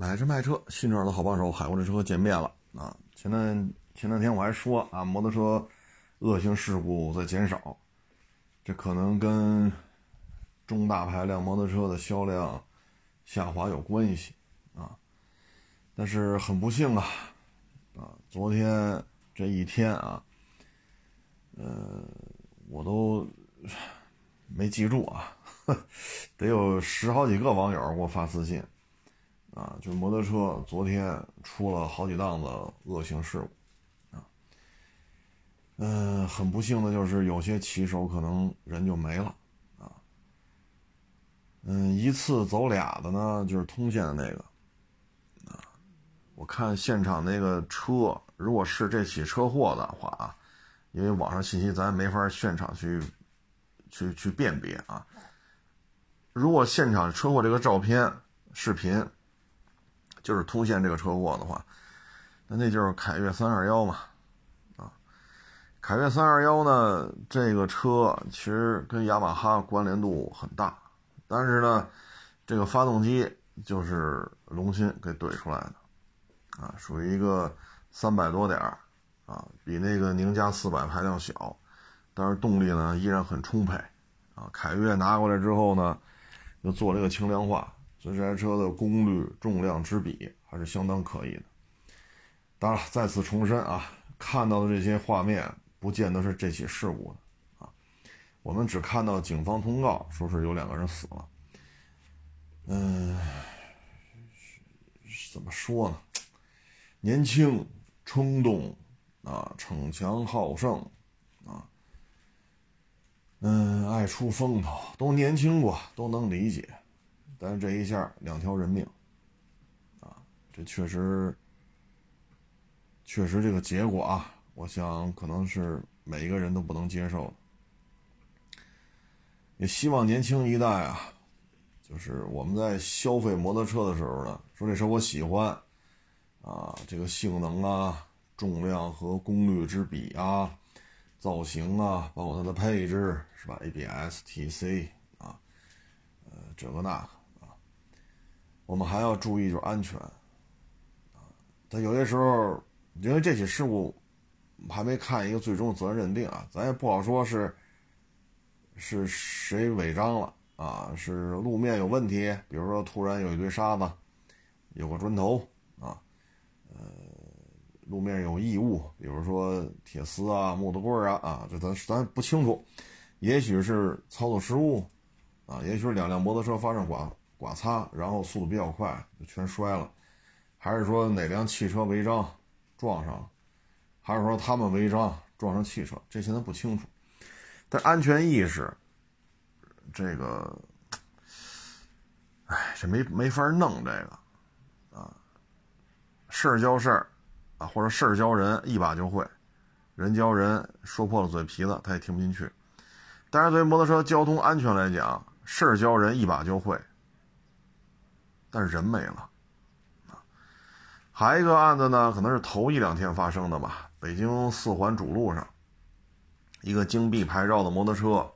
买车卖车，新车的好帮手，海沃车见面了啊！前段前两天我还说啊，摩托车恶性事故在减少，这可能跟中大排量摩托车的销量下滑有关系啊。但是很不幸啊，啊，昨天这一天啊，呃，我都没记住啊，得有十好几个网友给我发私信。啊，就摩托车昨天出了好几档子恶性事故，啊，嗯，很不幸的就是有些骑手可能人就没了，啊，嗯，一次走俩的呢，就是通县的那个，啊，我看现场那个车，如果是这起车祸的话啊，因为网上信息咱也没法现场去，去去辨别啊，如果现场车祸这个照片、视频。就是突现这个车祸的话，那那就是凯越三二幺嘛，啊，凯越三二幺呢，这个车其实跟雅马哈关联度很大，但是呢，这个发动机就是龙芯给怼出来的，啊，属于一个三百多点儿，啊，比那个宁家四百排量小，但是动力呢依然很充沛，啊，凯越拿过来之后呢，又做了一个轻量化。这台车的功率、重量之比还是相当可以的。当然了，再次重申啊，看到的这些画面不见得是这起事故的啊。我们只看到警方通告说是有两个人死了。嗯，怎么说呢？年轻、冲动啊，逞强好胜啊，嗯，爱出风头，都年轻过，都能理解。但是这一下两条人命，啊，这确实，确实这个结果啊，我想可能是每一个人都不能接受的。也希望年轻一代啊，就是我们在消费摩托车的时候呢，说这车我喜欢，啊，这个性能啊、重量和功率之比啊、造型啊，包括它的配置是吧？ABS、TC 啊，呃，这个那个。我们还要注意就是安全，啊，但有些时候，因为这起事故还没看一个最终责任认定啊，咱也不好说是是谁违章了啊，是路面有问题，比如说突然有一堆沙子，有个砖头啊，呃，路面有异物，比如说铁丝啊、木头棍啊啊，这咱咱不清楚，也许是操作失误啊，也许是两辆摩托车发生剐。刮擦，然后速度比较快，就全摔了，还是说哪辆汽车违章撞上了，还是说他们违章撞上汽车？这现在不清楚。但安全意识，这个，哎，这没没法弄这个啊。事儿教事儿啊，或者事儿教人，一把就会；人教人，说破了嘴皮子，他也听不进去。但是对于摩托车交通安全来讲，事儿教人，一把就会。但是人没了，啊，还一个案子呢，可能是头一两天发生的吧。北京四环主路上，一个京 B 牌照的摩托车，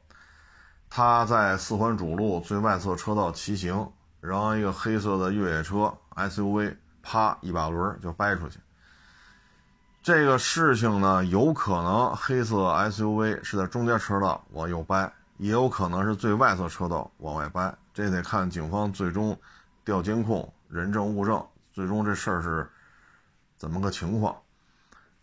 他在四环主路最外侧车道骑行，然后一个黑色的越野车 SUV，啪一把轮就掰出去。这个事情呢，有可能黑色 SUV 是在中间车道往右掰，也有可能是最外侧车道往外掰，这得看警方最终。调监控、人证物证，最终这事儿是怎么个情况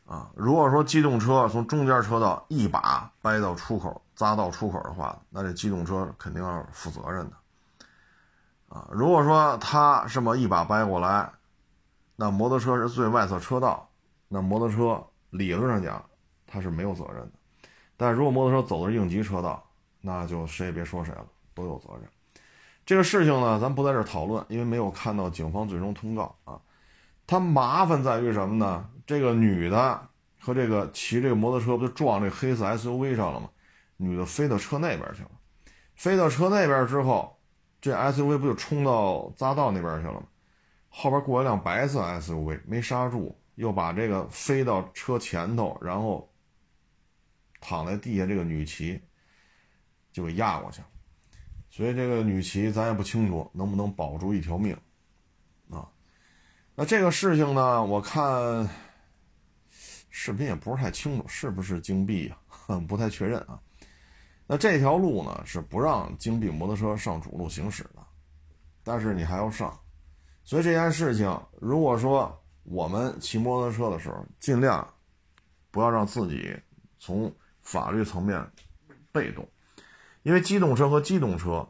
啊？如果说机动车从中间车道一把掰到出口、匝道出口的话，那这机动车肯定要负责任的啊。如果说他这么一把掰过来，那摩托车是最外侧车道，那摩托车理论上讲他是没有责任的。但如果摩托车走的是应急车道，那就谁也别说谁了，都有责任。这个事情呢，咱不在这讨论，因为没有看到警方最终通告啊。它麻烦在于什么呢？这个女的和这个骑这个摩托车不就撞这黑色 SUV 上了吗？女的飞到车那边去了，飞到车那边之后，这 SUV 不就冲到匝道那边去了吗？后边过一辆白色 SUV 没刹住，又把这个飞到车前头，然后躺在地下这个女骑就给压过去了。所以这个女骑咱也不清楚能不能保住一条命，啊，那这个事情呢，我看视频也不是太清楚，是不是京 B 啊？不太确认啊。那这条路呢是不让京 B 摩托车上主路行驶的，但是你还要上，所以这件事情，如果说我们骑摩托车的时候，尽量不要让自己从法律层面被动，因为机动车和机动车，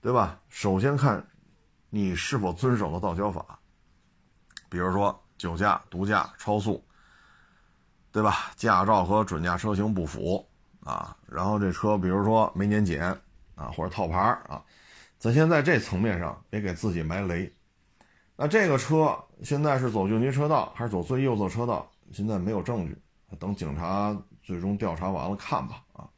对吧？首先看你是否遵守了道交法，比如说酒驾、毒驾、超速，对吧？驾照和准驾车型不符。啊，然后这车比如说没年检啊，或者套牌啊，咱先在这层面上别给自己埋雷。那这个车现在是走应急车道还是走最右侧车道？现在没有证据，等警察最终调查完了看吧。啊，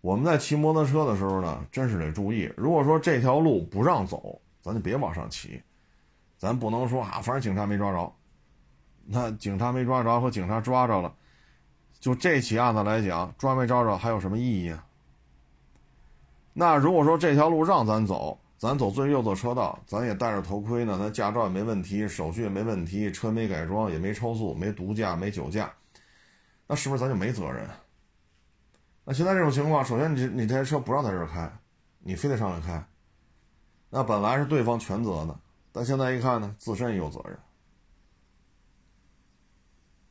我们在骑摩托车的时候呢，真是得注意。如果说这条路不让走，咱就别往上骑。咱不能说啊，反正警察没抓着，那警察没抓着和警察抓着了。就这起案子来讲，抓没抓着还有什么意义啊？那如果说这条路让咱走，咱走最右侧车道，咱也戴着头盔呢，那驾照也没问题，手续也没问题，车没改装，也没超速，没毒驾，没酒驾，那是不是咱就没责任？那现在这种情况，首先你你这车不让在这儿开，你非得上来开，那本来是对方全责的，但现在一看呢，自身也有责任，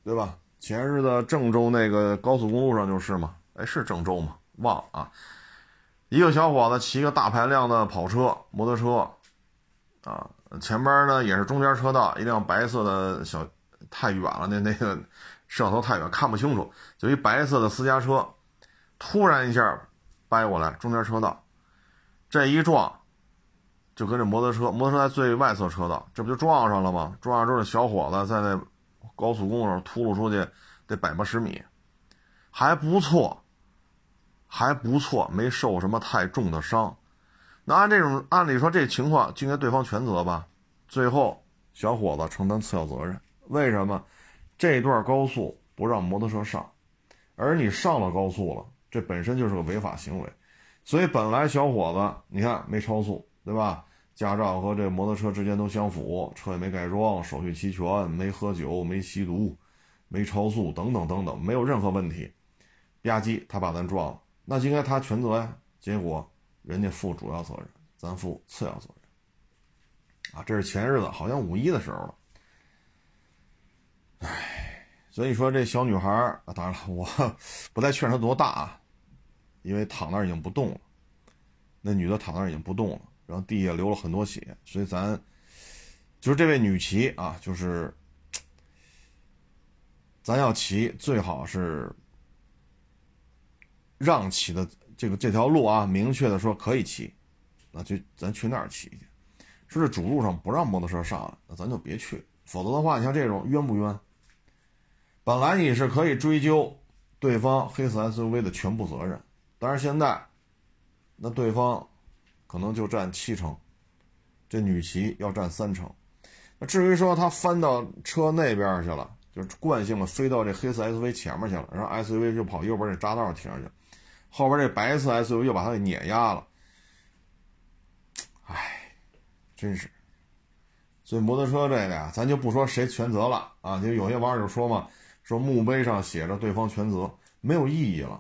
对吧？前日的郑州那个高速公路上就是嘛，哎，是郑州吗？忘了啊。一个小伙子骑个大排量的跑车、摩托车，啊，前边呢也是中间车道，一辆白色的小，太远了，那那个摄像头太远看不清楚，就一白色的私家车，突然一下掰过来中间车道，这一撞，就跟这摩托车，摩托车在最外侧车道，这不就撞上了吗？撞上之后，小伙子在那。高速公路上秃噜出去得百八十米，还不错，还不错，没受什么太重的伤。那按这种按理说，这情况就应该对方全责吧？最后小伙子承担次要责任，为什么？这段高速不让摩托车上，而你上了高速了，这本身就是个违法行为。所以本来小伙子你看没超速，对吧？驾照和这摩托车之间都相符，车也没改装，手续齐全，没喝酒，没吸毒，没超速，等等等等，没有任何问题。吧唧，他把咱撞了，那应该他全责呀。结果人家负主要责任，咱负次要责任。啊，这是前日子，好像五一的时候了。唉，所以说这小女孩啊，当然了，我不太确认她多大啊，因为躺那已经不动了。那女的躺那已经不动了。然后地下流了很多血，所以咱就是这位女骑啊，就是咱要骑最好是让骑的这个这条路啊，明确的说可以骑，那就咱去那儿骑去。说是主路上不让摩托车上来，那咱就别去。否则的话，你像这种冤不冤？本来你是可以追究对方黑色 SUV 的全部责任，但是现在那对方。可能就占七成，这女骑要占三成。那至于说她翻到车那边去了，就是惯性的飞到这黑色 SUV 前面去了，然后 SUV 就跑右边这匝道停上去，后边这白色 SUV 又把它给碾压了。唉，真是。所以摩托车这个呀，咱就不说谁全责了啊，就有些网友就说嘛，说墓碑上写着对方全责，没有意义了。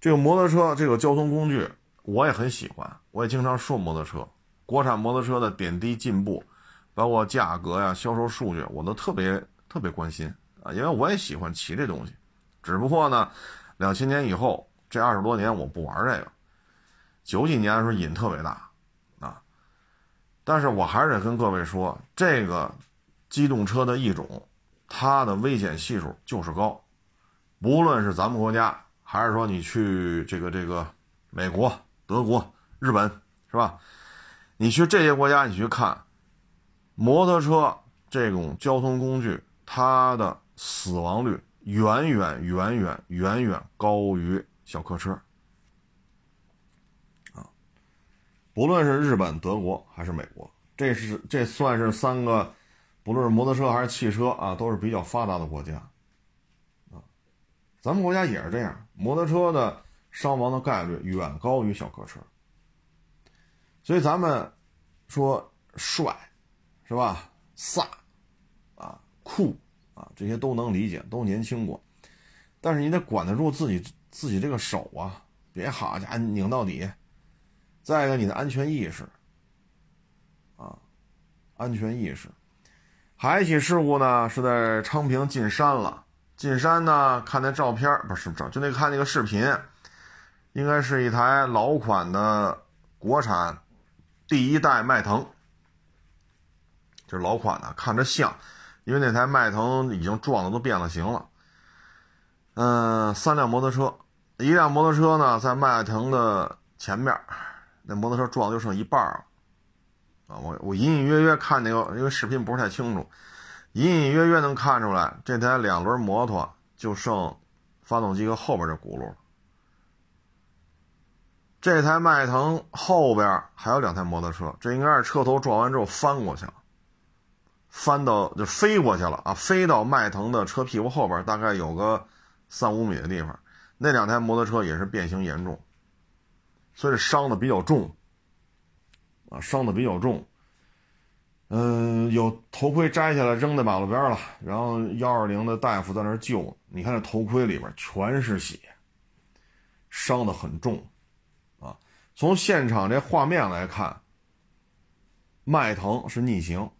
这个摩托车这个交通工具。我也很喜欢，我也经常说摩托车，国产摩托车的点滴进步，包括价格呀、销售数据，我都特别特别关心啊，因为我也喜欢骑这东西。只不过呢，两千年以后这二十多年我不玩这个，九几年的时候瘾特别大啊。但是我还是得跟各位说，这个机动车的一种，它的危险系数就是高，不论是咱们国家，还是说你去这个这个美国。德国、日本是吧？你去这些国家，你去看摩托车这种交通工具，它的死亡率远远远远远远高于小客车啊！不论是日本、德国还是美国，这是这算是三个，不论是摩托车还是汽车啊，都是比较发达的国家啊。咱们国家也是这样，摩托车的。伤亡的概率远高于小客车，所以咱们说帅，是吧？飒啊酷啊，这些都能理解，都年轻过，但是你得管得住自己自己这个手啊，别好家伙拧到底。再一个，你的安全意识啊，安全意识。还一起事故呢，是在昌平进山了。进山呢，看那照片不是照，就那看那个视频，应该是一台老款的国产第一代迈腾，就是老款的，看着像，因为那台迈腾已经撞的都变了形了。嗯，三辆摩托车，一辆摩托车呢在迈腾的前面，那摩托车撞的就剩一半了。啊，我我隐隐约约看那个，因为视频不是太清楚，隐隐约约能看出来，这台两轮摩托就剩发动机和后边这轱辘了。这台迈腾后边还有两台摩托车，这应该是车头撞完之后翻过去了，翻到就飞过去了啊，飞到迈腾的车屁股后边，大概有个三五米的地方，那两台摩托车也是变形严重，所以伤的比较重。啊，伤的比较重，嗯，有头盔摘下来扔在马路边了，然后幺二零的大夫在那儿救。你看这头盔里边全是血，伤的很重，啊，从现场这画面来看，迈腾是逆行，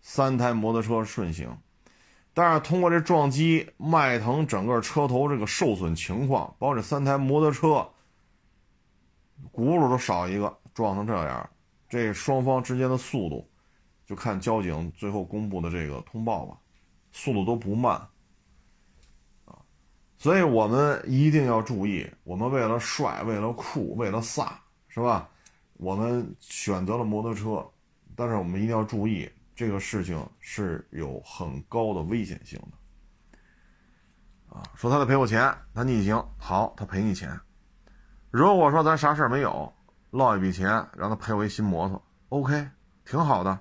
三台摩托车顺行，但是通过这撞击，迈腾整个车头这个受损情况，包括这三台摩托车轱辘都少一个，撞成这样。这双方之间的速度，就看交警最后公布的这个通报吧，速度都不慢，啊，所以我们一定要注意，我们为了帅，为了酷，为了飒，是吧？我们选择了摩托车，但是我们一定要注意，这个事情是有很高的危险性的，啊，说他得赔我钱，他逆行，好，他赔你钱。如果说咱啥事儿没有。落一笔钱，让他赔我一新摩托，OK，挺好的，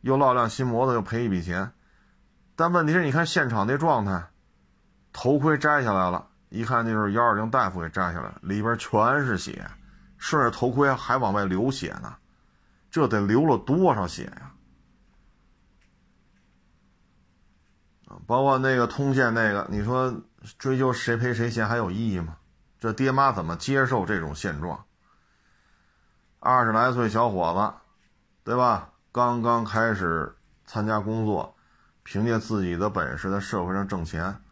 又落辆新摩托，又赔一笔钱。但问题是，你看现场那状态，头盔摘下来了，一看就是幺二零大夫给摘下来，里边全是血，顺着头盔还往外流血呢，这得流了多少血呀？包括那个通县那个，你说追究谁赔谁钱还有意义吗？这爹妈怎么接受这种现状？二十来岁小伙子，对吧？刚刚开始参加工作，凭借自己的本事在社会上挣钱，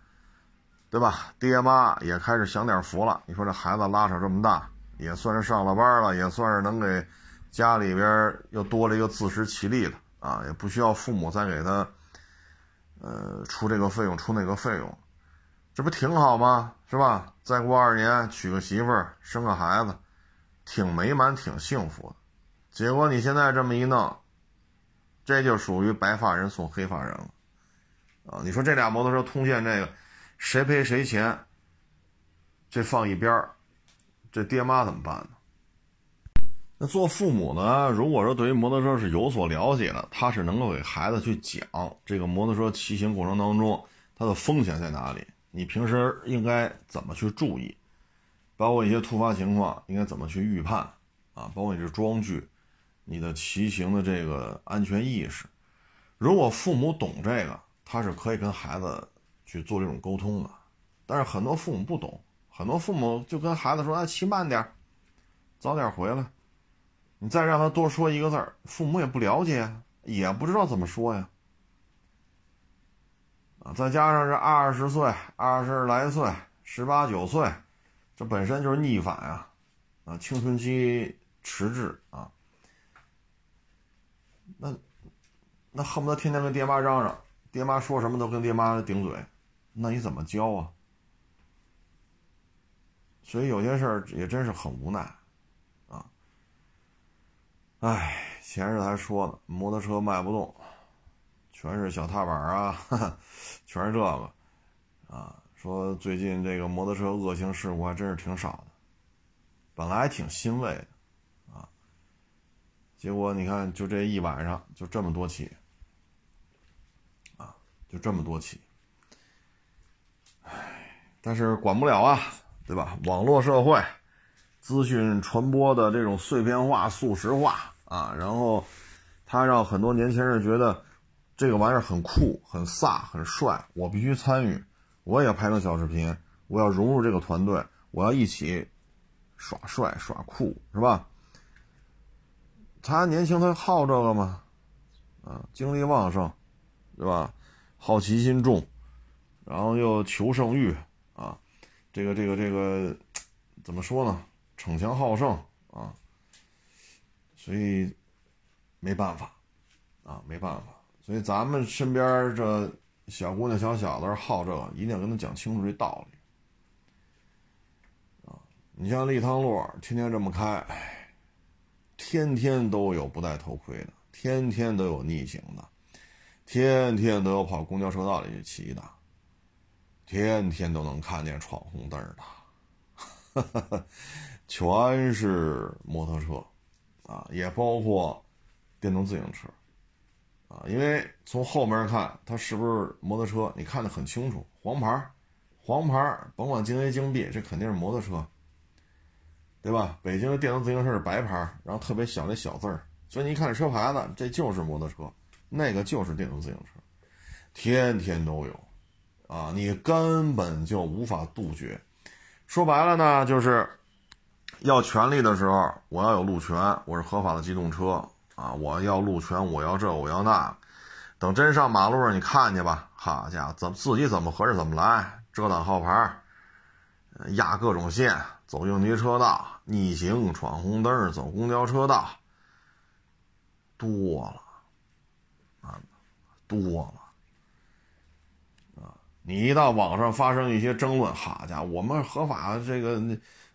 对吧？爹妈也开始享点福了。你说这孩子拉扯这么大，也算是上了班了，也算是能给家里边又多了一个自食其力的啊，也不需要父母再给他，呃，出这个费用，出那个费用，这不挺好吗？是吧？再过二年娶个媳妇儿，生个孩子。挺美满，挺幸福的，结果你现在这么一弄，这就属于白发人送黑发人了，啊！你说这俩摩托车通县这个，谁赔谁钱？这放一边儿，这爹妈怎么办呢？那做父母呢？如果说对于摩托车是有所了解的，他是能够给孩子去讲这个摩托车骑行过程当中它的风险在哪里，你平时应该怎么去注意。包括一些突发情况应该怎么去预判啊？包括你这装具，你的骑行的这个安全意识，如果父母懂这个，他是可以跟孩子去做这种沟通的。但是很多父母不懂，很多父母就跟孩子说：“哎，骑慢点，早点回来。”你再让他多说一个字儿，父母也不了解，也不知道怎么说呀。啊，再加上是二十岁、二十来岁、十八九岁。这本身就是逆反啊，啊，青春期迟滞啊，那那恨不得天天跟爹妈嚷嚷，爹妈说什么都跟爹妈顶嘴，那你怎么教啊？所以有些事儿也真是很无奈啊。哎，前日还说呢，摩托车卖不动，全是小踏板啊，全是这个啊。说最近这个摩托车恶性事故还真是挺少的，本来还挺欣慰的，啊，结果你看就这一晚上就这么多起，啊，就这么多起，唉，但是管不了啊，对吧？网络社会，资讯传播的这种碎片化、速食化啊，然后它让很多年轻人觉得。这个玩意儿很酷、很飒、很帅，我必须参与，我也拍成小视频，我要融入这个团队，我要一起耍帅、耍酷，是吧？他年轻，他好这个嘛？啊，精力旺盛，对吧？好奇心重，然后又求胜欲啊，这个这个这个怎么说呢？逞强好胜啊，所以没办法啊，没办法。所以咱们身边这小姑娘、小小子好这个，一定要跟他讲清楚这道理啊。你像立汤路，天天这么开，天天都有不戴头盔的，天天都有逆行的。天天都有跑公交车道里去骑的，天天都能看见闯红灯的，全是摩托车，啊，也包括电动自行车，啊，因为从后面看它是不是摩托车，你看得很清楚，黄牌，黄牌，甭管京 A 京 B，这肯定是摩托车，对吧？北京的电动自行车是白牌，然后特别小那小字儿，所以你一看这车牌子，这就是摩托车。那个就是电动自行车，天天都有，啊，你根本就无法杜绝。说白了呢，就是要权利的时候，我要有路权，我是合法的机动车啊，我要路权，我要这，我要那。等真上马路上，你看去吧，好家伙，怎么自己怎么合适怎么来，遮挡号牌，压各种线，走应急车道，逆行、闯红灯、走公交车道，多了。啊多了啊！你一到网上发生一些争论，好家伙，我们合法的这个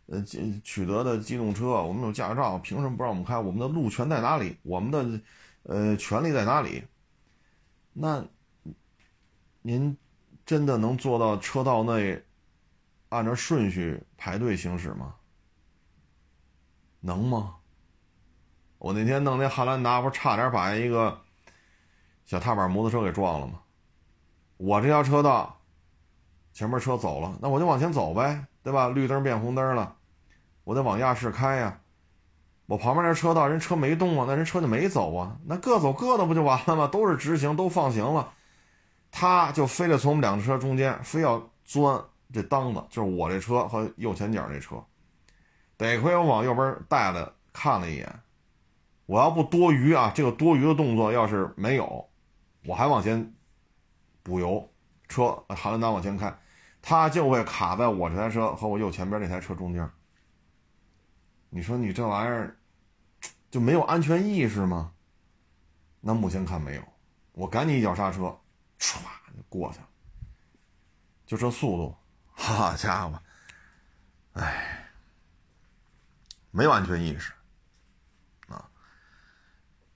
呃取得的机动车，我们有驾照，凭什么不让我们开？我们的路权在哪里？我们的呃权利在哪里？那您真的能做到车道内按照顺序排队行驶吗？能吗？我那天弄那汉兰达，不差点把一个。小踏板摩托车给撞了吗？我这条车道，前面车走了，那我就往前走呗，对吧？绿灯变红灯了，我得往压式开呀。我旁边那车道人车没动啊，那人车就没走啊，那各走各的不就完了吗？都是直行，都放行了，他就非得从我们两个车中间，非要钻这裆子，就是我这车和右前角这车。得亏我往右边带了看了一眼，我要不多余啊，这个多余的动作要是没有。我还往前补油，车汉兰达往前开，他就会卡在我这台车和我右前边那台车中间。你说你这玩意儿就没有安全意识吗？那目前看没有，我赶紧一脚刹车，唰就过去了。就这速度，好家伙，哎，没有安全意识啊！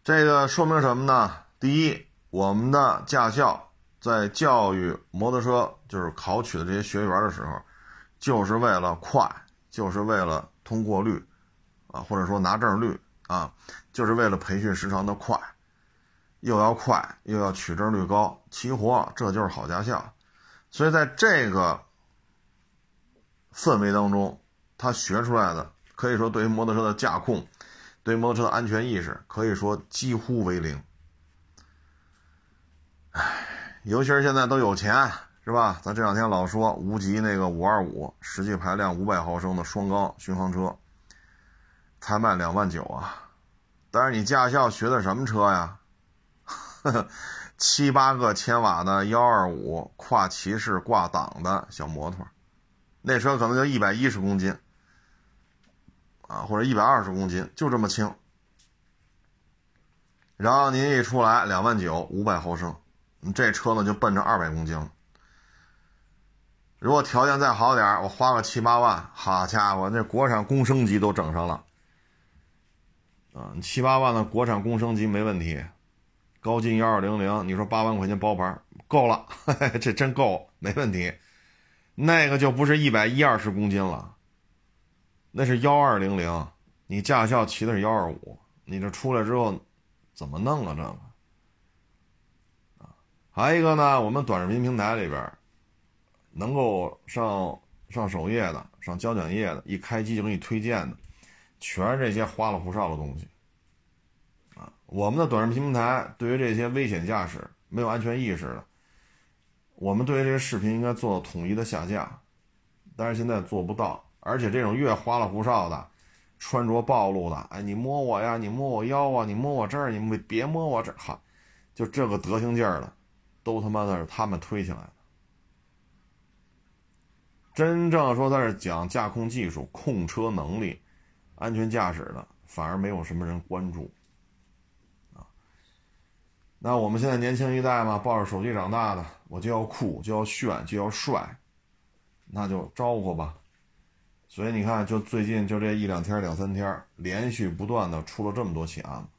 这个说明什么呢？第一。我们的驾校在教育摩托车，就是考取的这些学员的时候，就是为了快，就是为了通过率，啊，或者说拿证率啊，就是为了培训时长的快，又要快又要取证率高，齐活，这就是好驾校。所以在这个氛围当中，他学出来的可以说对于摩托车的驾控，对于摩托车的安全意识，可以说几乎为零。唉，尤其是现在都有钱，是吧？咱这两天老说无极那个五二五实际排量五百毫升的双缸巡航车，才卖两万九啊！但是你驾校学的什么车呀？呵 呵七八个千瓦的幺二五跨骑式挂档的小摩托，那车可能就一百一十公斤啊，或者一百二十公斤，就这么轻。然后您一出来两万九，五百毫升。你这车呢就奔着二百公斤。如果条件再好点我花个七八万，好家伙，那国产工升级都整上了。啊，七八万的国产工升级没问题，高进幺二零零，你说八万块钱包牌够了，这真够，没问题。那个就不是一百一二十公斤了，那是幺二零零，你驾校骑的是幺二五，你这出来之后怎么弄啊？这个？还有一个呢，我们短视频平台里边，能够上上首页的、上交卷页的，一开机就给你推荐的，全是这些花里胡哨的东西。啊，我们的短视频平台对于这些危险驾驶没有安全意识的，我们对于这些视频应该做到统一的下架，但是现在做不到，而且这种越花里胡哨的，穿着暴露的，哎，你摸我呀，你摸我腰啊，你摸我这儿，你别摸我这儿，哈，就这个德行劲儿的，都他妈的是他们推起来的。真正说他是讲驾控技术、控车能力、安全驾驶的，反而没有什么人关注啊。那我们现在年轻一代嘛，抱着手机长大的，我就要酷，就要炫，就要帅，那就招呼吧。所以你看，就最近就这一两天、两三天，连续不断的出了这么多起案子，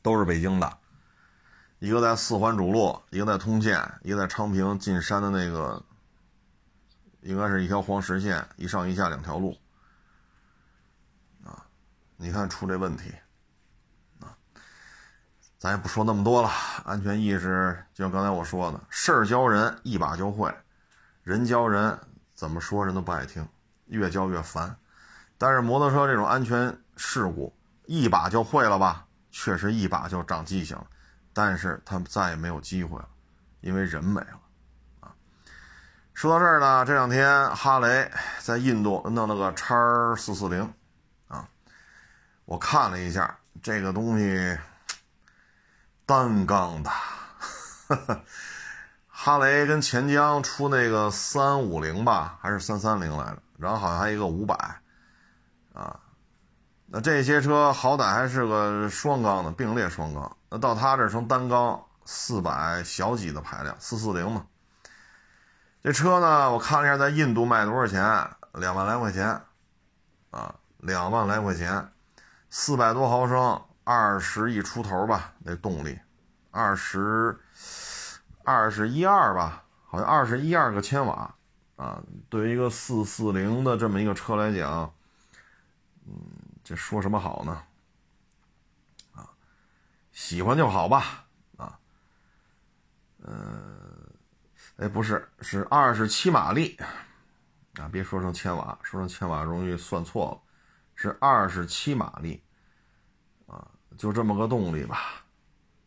都是北京的，一个在四环主路，一个在通县，一个在昌平进山的那个，应该是一条黄实线，一上一下两条路，啊，你看出这问题。啊咱也不说那么多了，安全意识就像刚才我说的，事儿教人一把就会，人教人怎么说人都不爱听，越教越烦。但是摩托车这种安全事故一把就会了吧？确实一把就长记性了，但是他们再也没有机会了，因为人没了啊。说到这儿呢，这两天哈雷在印度弄了个叉四四零啊，我看了一下这个东西。单缸的，哈雷跟钱江出那个三五零吧，还是三三零来着？然后好像还有一个五百，啊，那这些车好歹还是个双缸的并列双缸，那到他这成单缸四百小几的排量，四四零嘛。这车呢，我看了一下，在印度卖多少钱？两万来块钱，啊，两万来块钱，四百多毫升。二十一出头吧，那动力，二十，二十一二吧，好像二十一二个千瓦，啊，对于一个四四零的这么一个车来讲，嗯，这说什么好呢？啊，喜欢就好吧，啊，呃，哎，不是，是二十七马力，啊，别说成千瓦，说成千瓦容易算错了，是二十七马力啊。就这么个动力吧，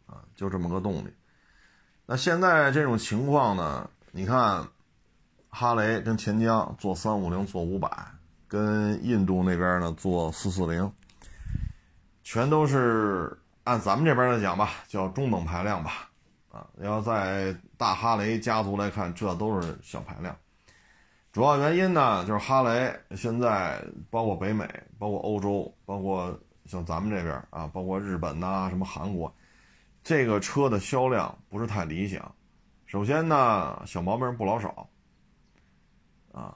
啊，就这么个动力。那现在这种情况呢？你看，哈雷跟钱江做三五零做五百，跟印度那边呢做四四零，全都是按咱们这边来讲吧，叫中等排量吧，啊，要在大哈雷家族来看，这都是小排量。主要原因呢，就是哈雷现在包括北美、包括欧洲、包括。像咱们这边啊，包括日本呐，什么韩国，这个车的销量不是太理想。首先呢，小毛病不老少，啊，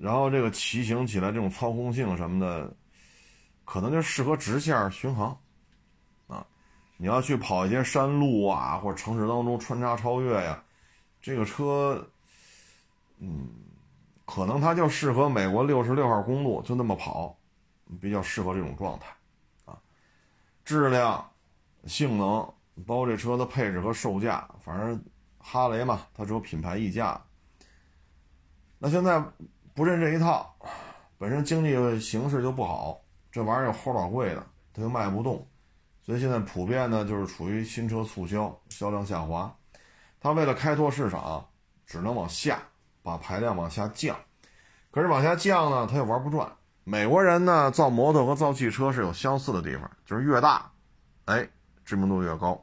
然后这个骑行起来这种操控性什么的，可能就适合直线巡航，啊，你要去跑一些山路啊，或者城市当中穿插超越呀，这个车，嗯，可能它就适合美国六十六号公路就那么跑，比较适合这种状态。啊质量、性能，包括这车的配置和售价，反正哈雷嘛，它只有品牌溢价。那现在不认这一套，本身经济形势就不好，这玩意儿又齁老贵的，它又卖不动，所以现在普遍呢就是处于新车促销，销量下滑。它为了开拓市场，只能往下把排量往下降，可是往下降呢，它又玩不转。美国人呢造摩托和造汽车是有相似的地方，就是越大，哎，知名度越高。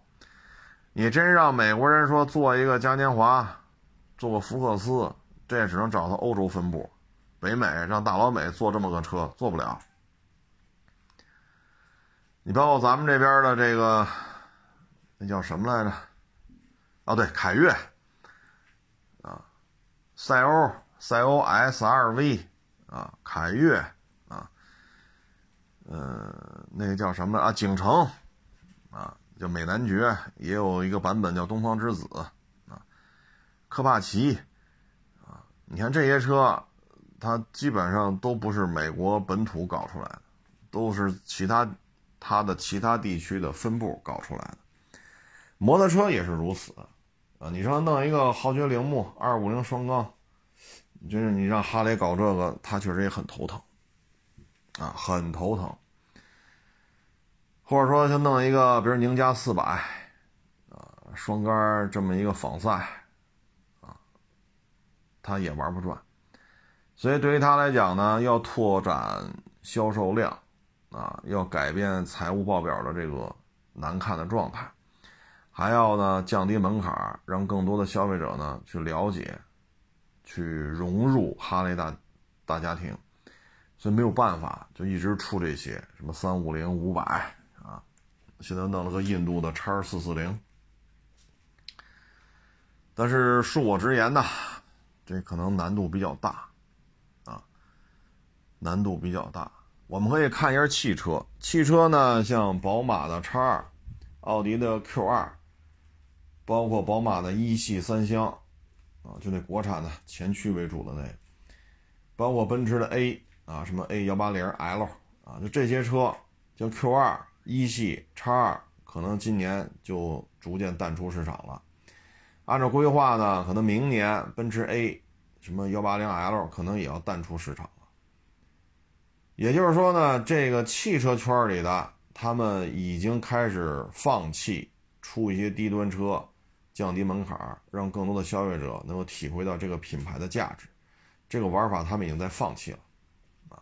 你真让美国人说做一个嘉年华，做个福克斯，这也只能找他欧洲分部。北美让大老美做这么个车做不了。你包括咱们这边的这个，那叫什么来着？哦，对，凯越，啊，赛欧，赛欧 S R V，啊，凯越。啊呃，那个叫什么啊？景程，啊，叫美男爵，也有一个版本叫东方之子，啊，科帕奇，啊，你看这些车，它基本上都不是美国本土搞出来的，都是其他它的其他地区的分部搞出来的。摩托车也是如此，啊，你说弄一个豪爵铃木二五零双缸，就是你让哈雷搞这个，他确实也很头疼。啊，很头疼。或者说，就弄一个，比如宁家四百，啊，双杆这么一个仿赛，啊，他也玩不转。所以对于他来讲呢，要拓展销售量，啊，要改变财务报表的这个难看的状态，还要呢降低门槛，让更多的消费者呢去了解，去融入哈雷大大家庭。所以没有办法，就一直出这些什么三五零、五百啊，现在弄了个印度的叉四四零。但是恕我直言呐，这可能难度比较大。难度比较大，我们可以看一下汽车。汽车呢，像宝马的叉二、奥迪的 Q 二，包括宝马的一系三厢，啊，就那国产的前驱为主的那，包括奔驰的 A 啊，什么 A 幺八零 L 啊，就这些车，像 Q 二、一系、叉二，可能今年就逐渐淡出市场了。按照规划呢，可能明年奔驰 A 什么幺八零 L 可能也要淡出市场。也就是说呢，这个汽车圈里的他们已经开始放弃出一些低端车，降低门槛，让更多的消费者能够体会到这个品牌的价值。这个玩法他们已经在放弃了，啊，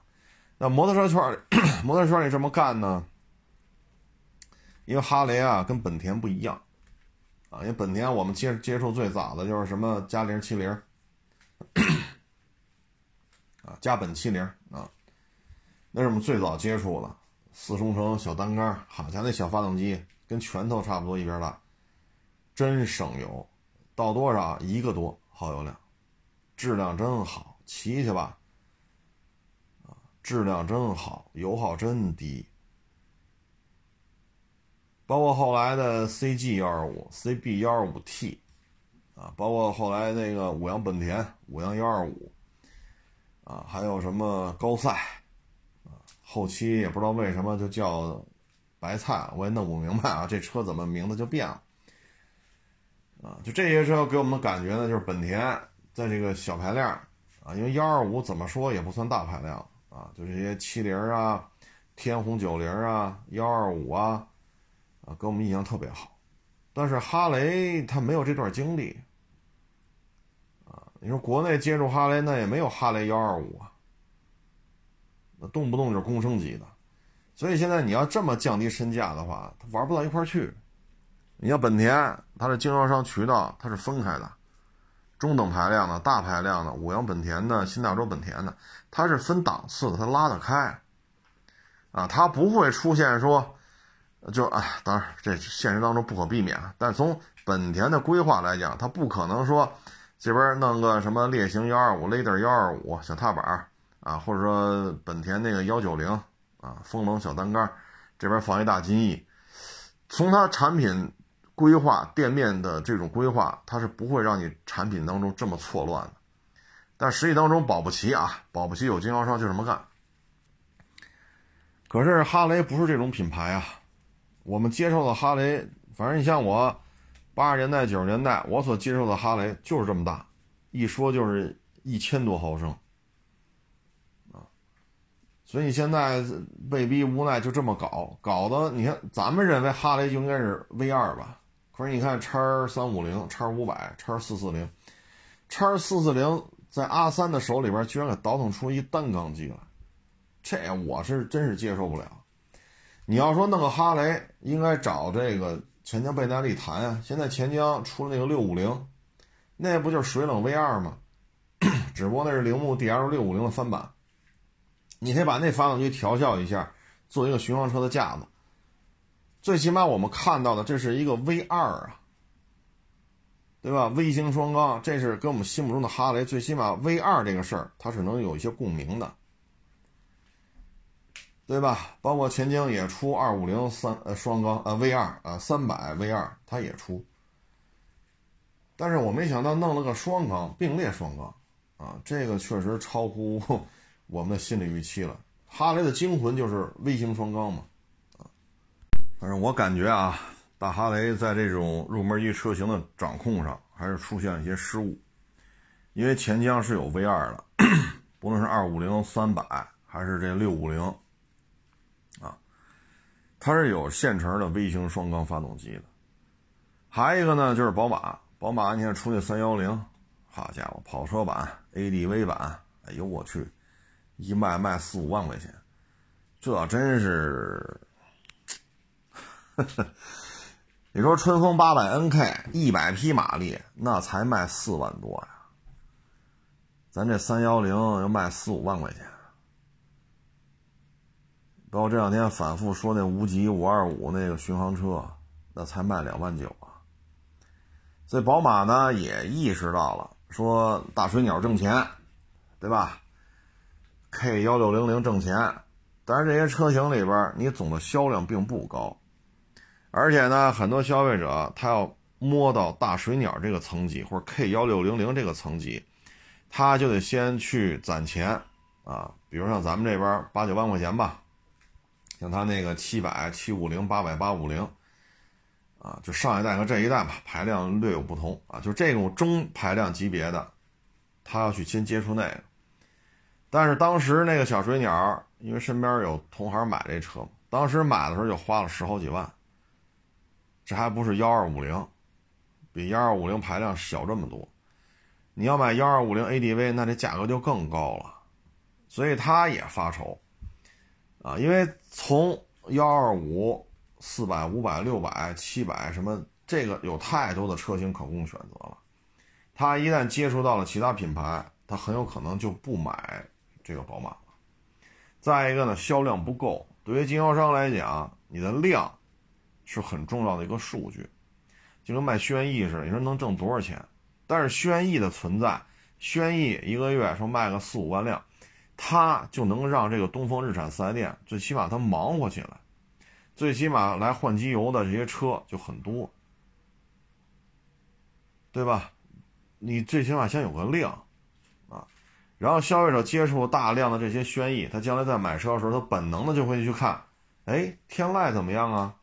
那摩托车圈里，摩托车圈里这么干呢？因为哈雷啊跟本田不一样，啊，因为本田我们接接触最早的就是什么嘉陵七零，啊，加本七零。那是我们最早接触的四冲程小单缸，好家伙，那小发动机跟拳头差不多一边大，真省油，到多少一个多耗油量，质量真好，骑去吧，质量真好，油耗真低。包括后来的 CG 幺二五、CB 幺二五 T，啊，包括后来那个五羊本田五羊幺二五，啊，还有什么高赛。后期也不知道为什么就叫白菜，我也弄不明白啊，这车怎么名字就变了？啊，就这些车给我们的感觉呢，就是本田在这个小排量啊，因为幺二五怎么说也不算大排量啊，就这些七零啊、天虹九零啊、幺二五啊，啊，给我们印象特别好。但是哈雷它没有这段经历啊，你说国内接触哈雷那也没有哈雷幺二五啊。动不动就是公升级的，所以现在你要这么降低身价的话，它玩不到一块去。你像本田，它的经销商渠道它是分开的，中等排量的、大排量的、五羊本田的、新大洲本田的，它是分档次的，它拉得开。啊，它不会出现说，就啊，当然这现实当中不可避免，但从本田的规划来讲，它不可能说这边弄个什么烈行幺二五、雷德幺二五小踏板。啊，或者说本田那个幺九零啊，风冷小单杆，这边放一大金翼，从它产品规划、店面的这种规划，它是不会让你产品当中这么错乱的。但实际当中保不齐啊，保不齐有经销商就这么干。可是哈雷不是这种品牌啊，我们接受的哈雷，反正你像我八十年代、九十年代，我所接受的哈雷就是这么大，一说就是一千多毫升。所以你现在被逼无奈就这么搞，搞的你看，咱们认为哈雷就应该是 V 二吧？可是你看叉三五零、叉五百、叉四四零、叉四四零在阿三的手里边居然给倒腾出一单缸机来，这我是真是接受不了。你要说弄个哈雷，应该找这个钱江贝耐力谈啊。现在钱江出了那个六五零，那不就是水冷 V 二吗？只不过那是铃木 DL 六五零的翻版。你可以把那发动机调校一下，做一个巡航车的架子。最起码我们看到的这是一个 V 二啊，对吧？V 型双缸，这是跟我们心目中的哈雷最起码 V 二这个事儿，它是能有一些共鸣的，对吧？包括钱江也出二五零三呃双缸呃 V 二啊三百 V 二，它也出。但是我没想到弄了个双缸并列双缸啊，这个确实超乎。我们的心理预期了，哈雷的精魂就是微型双缸嘛，啊，反正我感觉啊，大哈雷在这种入门级车型的掌控上还是出现了一些失误，因为钱江是有 V 二的，不论是二五零三百还是这六五零，啊，它是有现成的微型双缸发动机的，还有一个呢，就是宝马。宝马，你看出那三幺零，好家伙，跑车版、ADV 版，哎呦我去，一卖卖四五万块钱，这真是，你说春风八百 NK 一百匹马力，那才卖四万多呀，咱这三幺零要卖四五万块钱。包括这两天反复说那无极五二五那个巡航车，那才卖两万九啊。所以宝马呢也意识到了，说大水鸟挣钱，对吧？K 幺六零零挣钱，但是这些车型里边，你总的销量并不高，而且呢，很多消费者他要摸到大水鸟这个层级或者 K 幺六零零这个层级，他就得先去攒钱啊，比如像咱们这边八九万块钱吧。像它那个七百、七五零、八百、八五零，啊，就上一代和这一代吧，排量略有不同啊。就这种中排量级别的，他要去先接触那个。但是当时那个小水鸟，因为身边有同行买这车，当时买的时候就花了十好几万。这还不是幺二五零，比幺二五零排量小这么多。你要买幺二五零 ADV，那这价格就更高了，所以他也发愁。啊，因为从幺二五、四百、五百、六百、七百什么，这个有太多的车型可供选择了。他一旦接触到了其他品牌，他很有可能就不买这个宝马。再一个呢，销量不够。对于经销商来讲，你的量是很重要的一个数据，就跟卖轩逸似的，你说能挣多少钱？但是轩逸的存在，轩逸一个月说卖个四五万辆。它就能让这个东风日产四 S 店最起码它忙活起来，最起码来换机油的这些车就很多，对吧？你最起码先有个量，然后消费者接触大量的这些轩逸，他将来在买车的时候，他本能的就会去看，哎，天籁怎么样啊？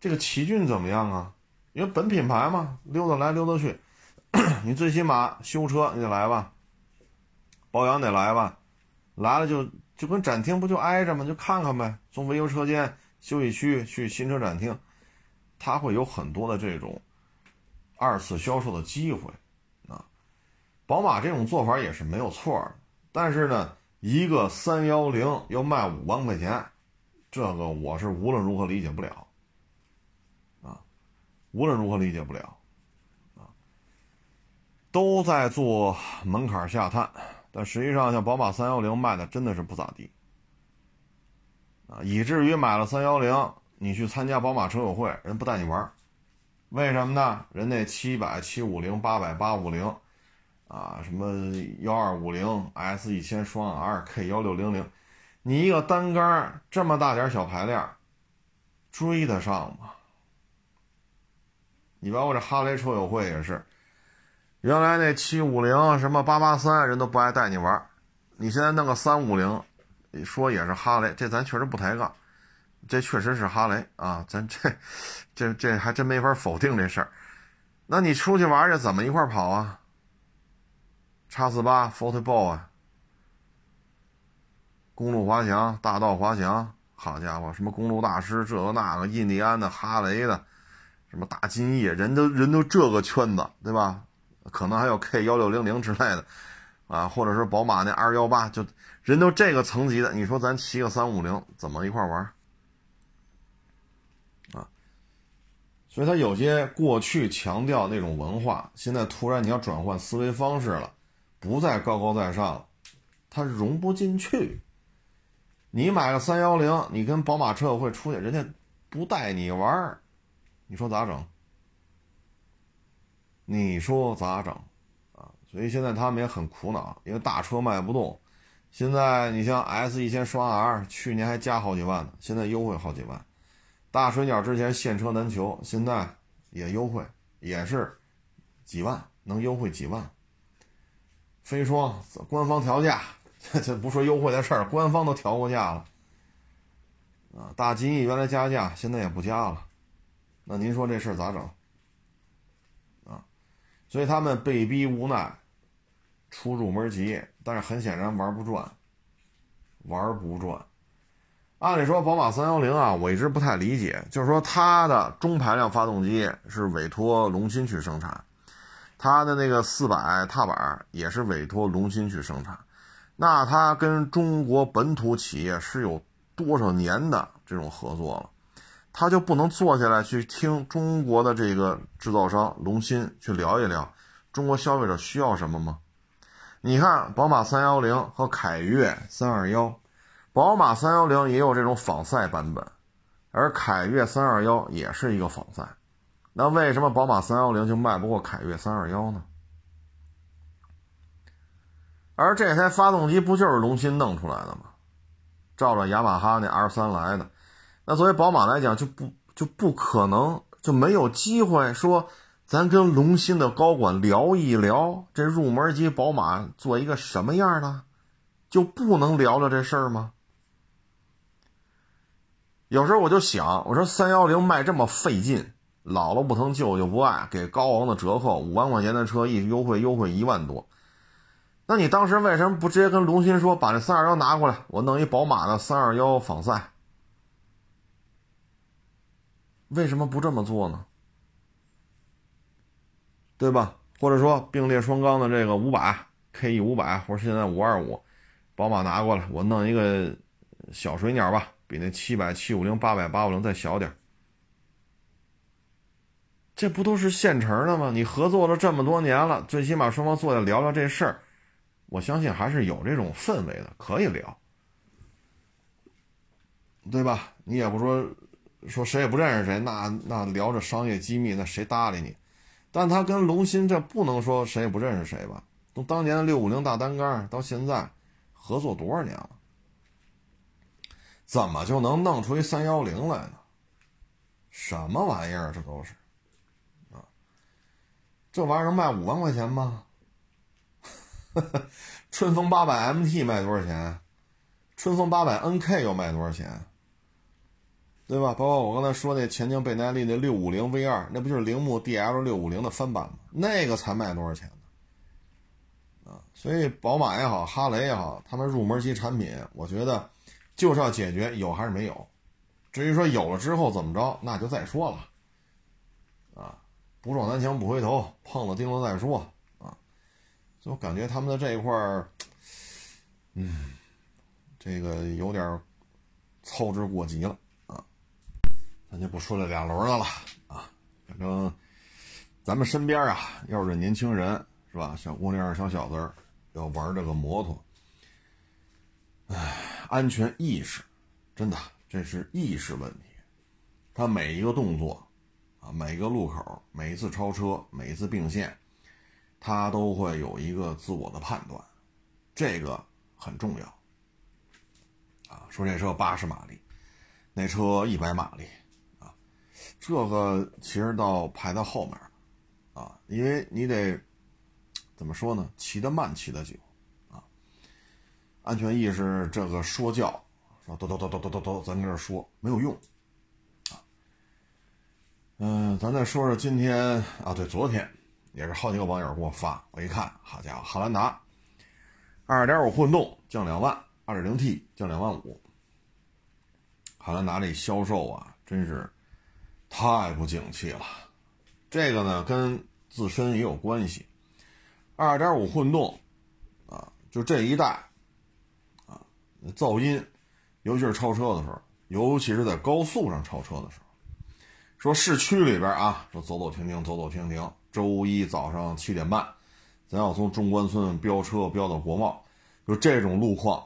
这个奇骏怎么样啊？因为本品牌嘛，溜达来溜达去，你最起码修车你得来吧。保养得来吧，来了就就跟展厅不就挨着吗？就看看呗。从维修车间、休息区去新车展厅，它会有很多的这种二次销售的机会。宝马这种做法也是没有错的，但是呢，一个三幺零要卖五万块钱，这个我是无论如何理解不了啊，无论如何理解不了啊，都在做门槛下探。但实际上，像宝马三幺零卖的真的是不咋地，啊，以至于买了三幺零，你去参加宝马车友会，人不带你玩为什么呢？人那七百、七五零、八百、八五零，啊，什么幺二五零、S 一千双 R、K 幺六零零，你一个单缸这么大点小排量，追得上吗？你包括这哈雷车友会也是。原来那七五零什么八八三人都不爱带你玩你现在弄个三五零，说也是哈雷，这咱确实不抬杠，这确实是哈雷啊，咱这这这还真没法否定这事儿。那你出去玩去怎么一块跑啊？叉四八 f o r t b a l l 啊，公路滑翔、大道滑翔，好家伙，什么公路大师这个那个，印第安的、哈雷的，什么大金翼，人都人都这个圈子，对吧？可能还有 K 幺六零零之类的，啊，或者是宝马那二幺八，就人都这个层级的，你说咱骑个三五零怎么一块玩？啊，所以他有些过去强调那种文化，现在突然你要转换思维方式了，不再高高在上，他融不进去。你买个三幺零，你跟宝马车友会出去，人家不带你玩，你说咋整？你说咋整，啊？所以现在他们也很苦恼，因为大车卖不动。现在你像 S 一千双 R，去年还加好几万呢，现在优惠好几万。大水鸟之前现车难求，现在也优惠，也是几万，能优惠几万。飞双官方调价，这这不说优惠的事儿，官方都调过价了。啊，大金翼原来加价，现在也不加了。那您说这事儿咋整？啊所以他们被逼无奈出入门级，但是很显然玩不转，玩不转。按理说，宝马三幺零啊，我一直不太理解，就是说它的中排量发动机是委托龙芯去生产，它的那个四百踏板也是委托龙芯去生产，那它跟中国本土企业是有多少年的这种合作了？他就不能坐下来去听中国的这个制造商龙芯去聊一聊，中国消费者需要什么吗？你看，宝马三幺零和凯越三二幺，宝马三幺零也有这种仿赛版本，而凯越三二幺也是一个仿赛，那为什么宝马三幺零就卖不过凯越三二幺呢？而这台发动机不就是龙芯弄出来的吗？照着雅马哈那 R 三来的。那作为宝马来讲，就不就不可能就没有机会说，咱跟龙芯的高管聊一聊这入门级宝马做一个什么样的，就不能聊聊这事儿吗？有时候我就想，我说三幺零卖这么费劲，姥姥不疼舅舅不爱，给高昂的折扣，五万块钱的车一优惠优惠一万多，那你当时为什么不直接跟龙鑫说，把这三二幺拿过来，我弄一宝马的三二幺仿赛？为什么不这么做呢？对吧？或者说并列双缸的这个五百 KE 五百，或者现在五二五，宝马拿过来，我弄一个小水鸟吧，比那七百、七五零、八百、八五零再小点这不都是现成的吗？你合作了这么多年了，最起码双方坐下聊聊这事儿，我相信还是有这种氛围的，可以聊，对吧？你也不说。说谁也不认识谁，那那聊着商业机密，那谁搭理你？但他跟龙芯这不能说谁也不认识谁吧？从当年的六五零大单杆到现在，合作多少年了？怎么就能弄出一三幺零来呢？什么玩意儿？这都是！这玩意儿能卖五万块钱吗？春风八百 MT 卖多少钱？春风八百 NK 又卖多少钱？对吧？包括我刚才说那前景倍耐力那六五零 V 二，那不就是铃木 DL 六五零的翻版吗？那个才卖多少钱呢？啊，所以宝马也好，哈雷也好，他们入门级产品，我觉得就是要解决有还是没有。至于说有了之后怎么着，那就再说了。不撞南墙不回头，碰了钉子再说。啊，就感觉他们的这一块儿，嗯，这个有点操之过急了啊。咱就不说这两轮的了啊，反正咱们身边啊，要是年轻人是吧，小姑娘、小小子要玩这个摩托，哎，安全意识真的这是意识问题。他每一个动作每个路口，每一次超车，每一次并线，他都会有一个自我的判断，这个很重要啊。说这车八十马力，那车一百马力。啊这个其实到排到后面啊，因为你得怎么说呢？骑得慢，骑得久，啊，安全意识这个说教，说叨叨叨叨叨叨叨，咱跟这说没有用，嗯，咱再说说今天啊，对，昨天也是好几个网友给我发，我一看，好家伙，汉兰达，二点五混动降两万，二点零 T 降两万五，汉兰达这销售啊，真是。太不景气了，这个呢跟自身也有关系。二点五混动，啊，就这一代，啊，噪音，尤其是超车的时候，尤其是在高速上超车的时候，说市区里边啊，说走走停停，走走停停。周一早上七点半，咱要从中关村飙车飙到国贸，就这种路况，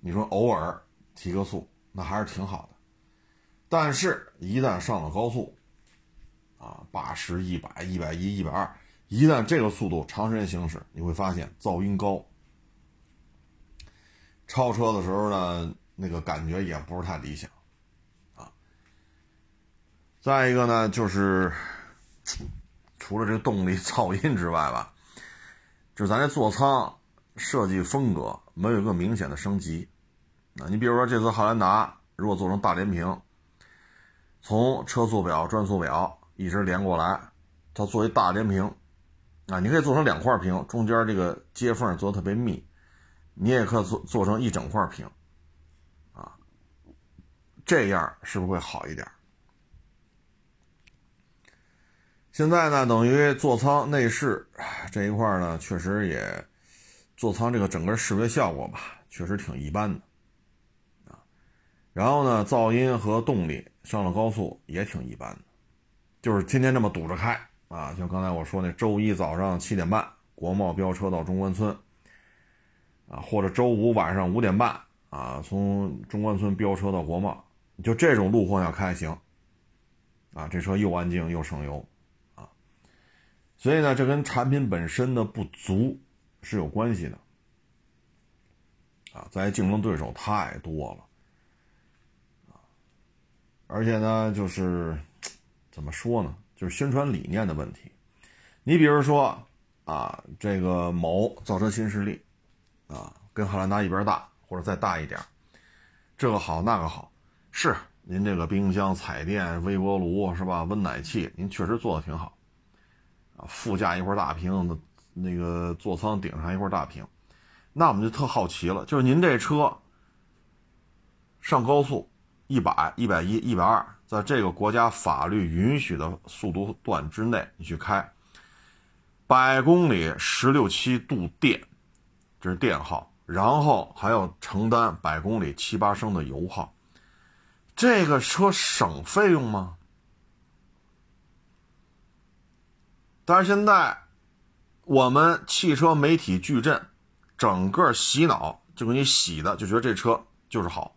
你说偶尔提个速，那还是挺好的。但是，一旦上了高速，啊，八十、一百、一百一、一百二，一旦这个速度长时间行驶，你会发现噪音高，超车的时候呢，那个感觉也不是太理想，再一个呢，就是除了这个动力、噪音之外吧，就是咱这座舱设计风格没有一个明显的升级，啊，你比如说这次汉兰达如果做成大连屏。从车速表、转速表一直连过来，它作为大连屏，啊，你可以做成两块屏，中间这个接缝做的特别密，你也可以做做成一整块屏，啊，这样是不是会好一点？现在呢，等于座舱内饰这一块呢，确实也座舱这个整个视觉效果吧，确实挺一般的啊。然后呢，噪音和动力上了高速也挺一般的，就是天天这么堵着开啊。像刚才我说那周一早上七点半，国贸飙车到中关村啊，或者周五晚上五点半啊，从中关村飙车到国贸，就这种路况下开行啊，这车又安静又省油。所以呢，这跟产品本身的不足是有关系的，啊，在竞争对手太多了，而且呢，就是怎么说呢，就是宣传理念的问题。你比如说啊，这个某造车新势力，啊，跟汉兰达一边大或者再大一点，这个好那个好，是您这个冰箱、彩电、微波炉是吧？温奶器，您确实做的挺好。啊，副驾一块大屏，那那个座舱顶上一块大屏，那我们就特好奇了，就是您这车上高速，一百、一百一、一百二，在这个国家法律允许的速度段之内，你去开，百公里十六七度电，这是电耗，然后还要承担百公里七八升的油耗，这个车省费用吗？但是现在，我们汽车媒体矩阵，整个洗脑就给你洗的，就觉得这车就是好。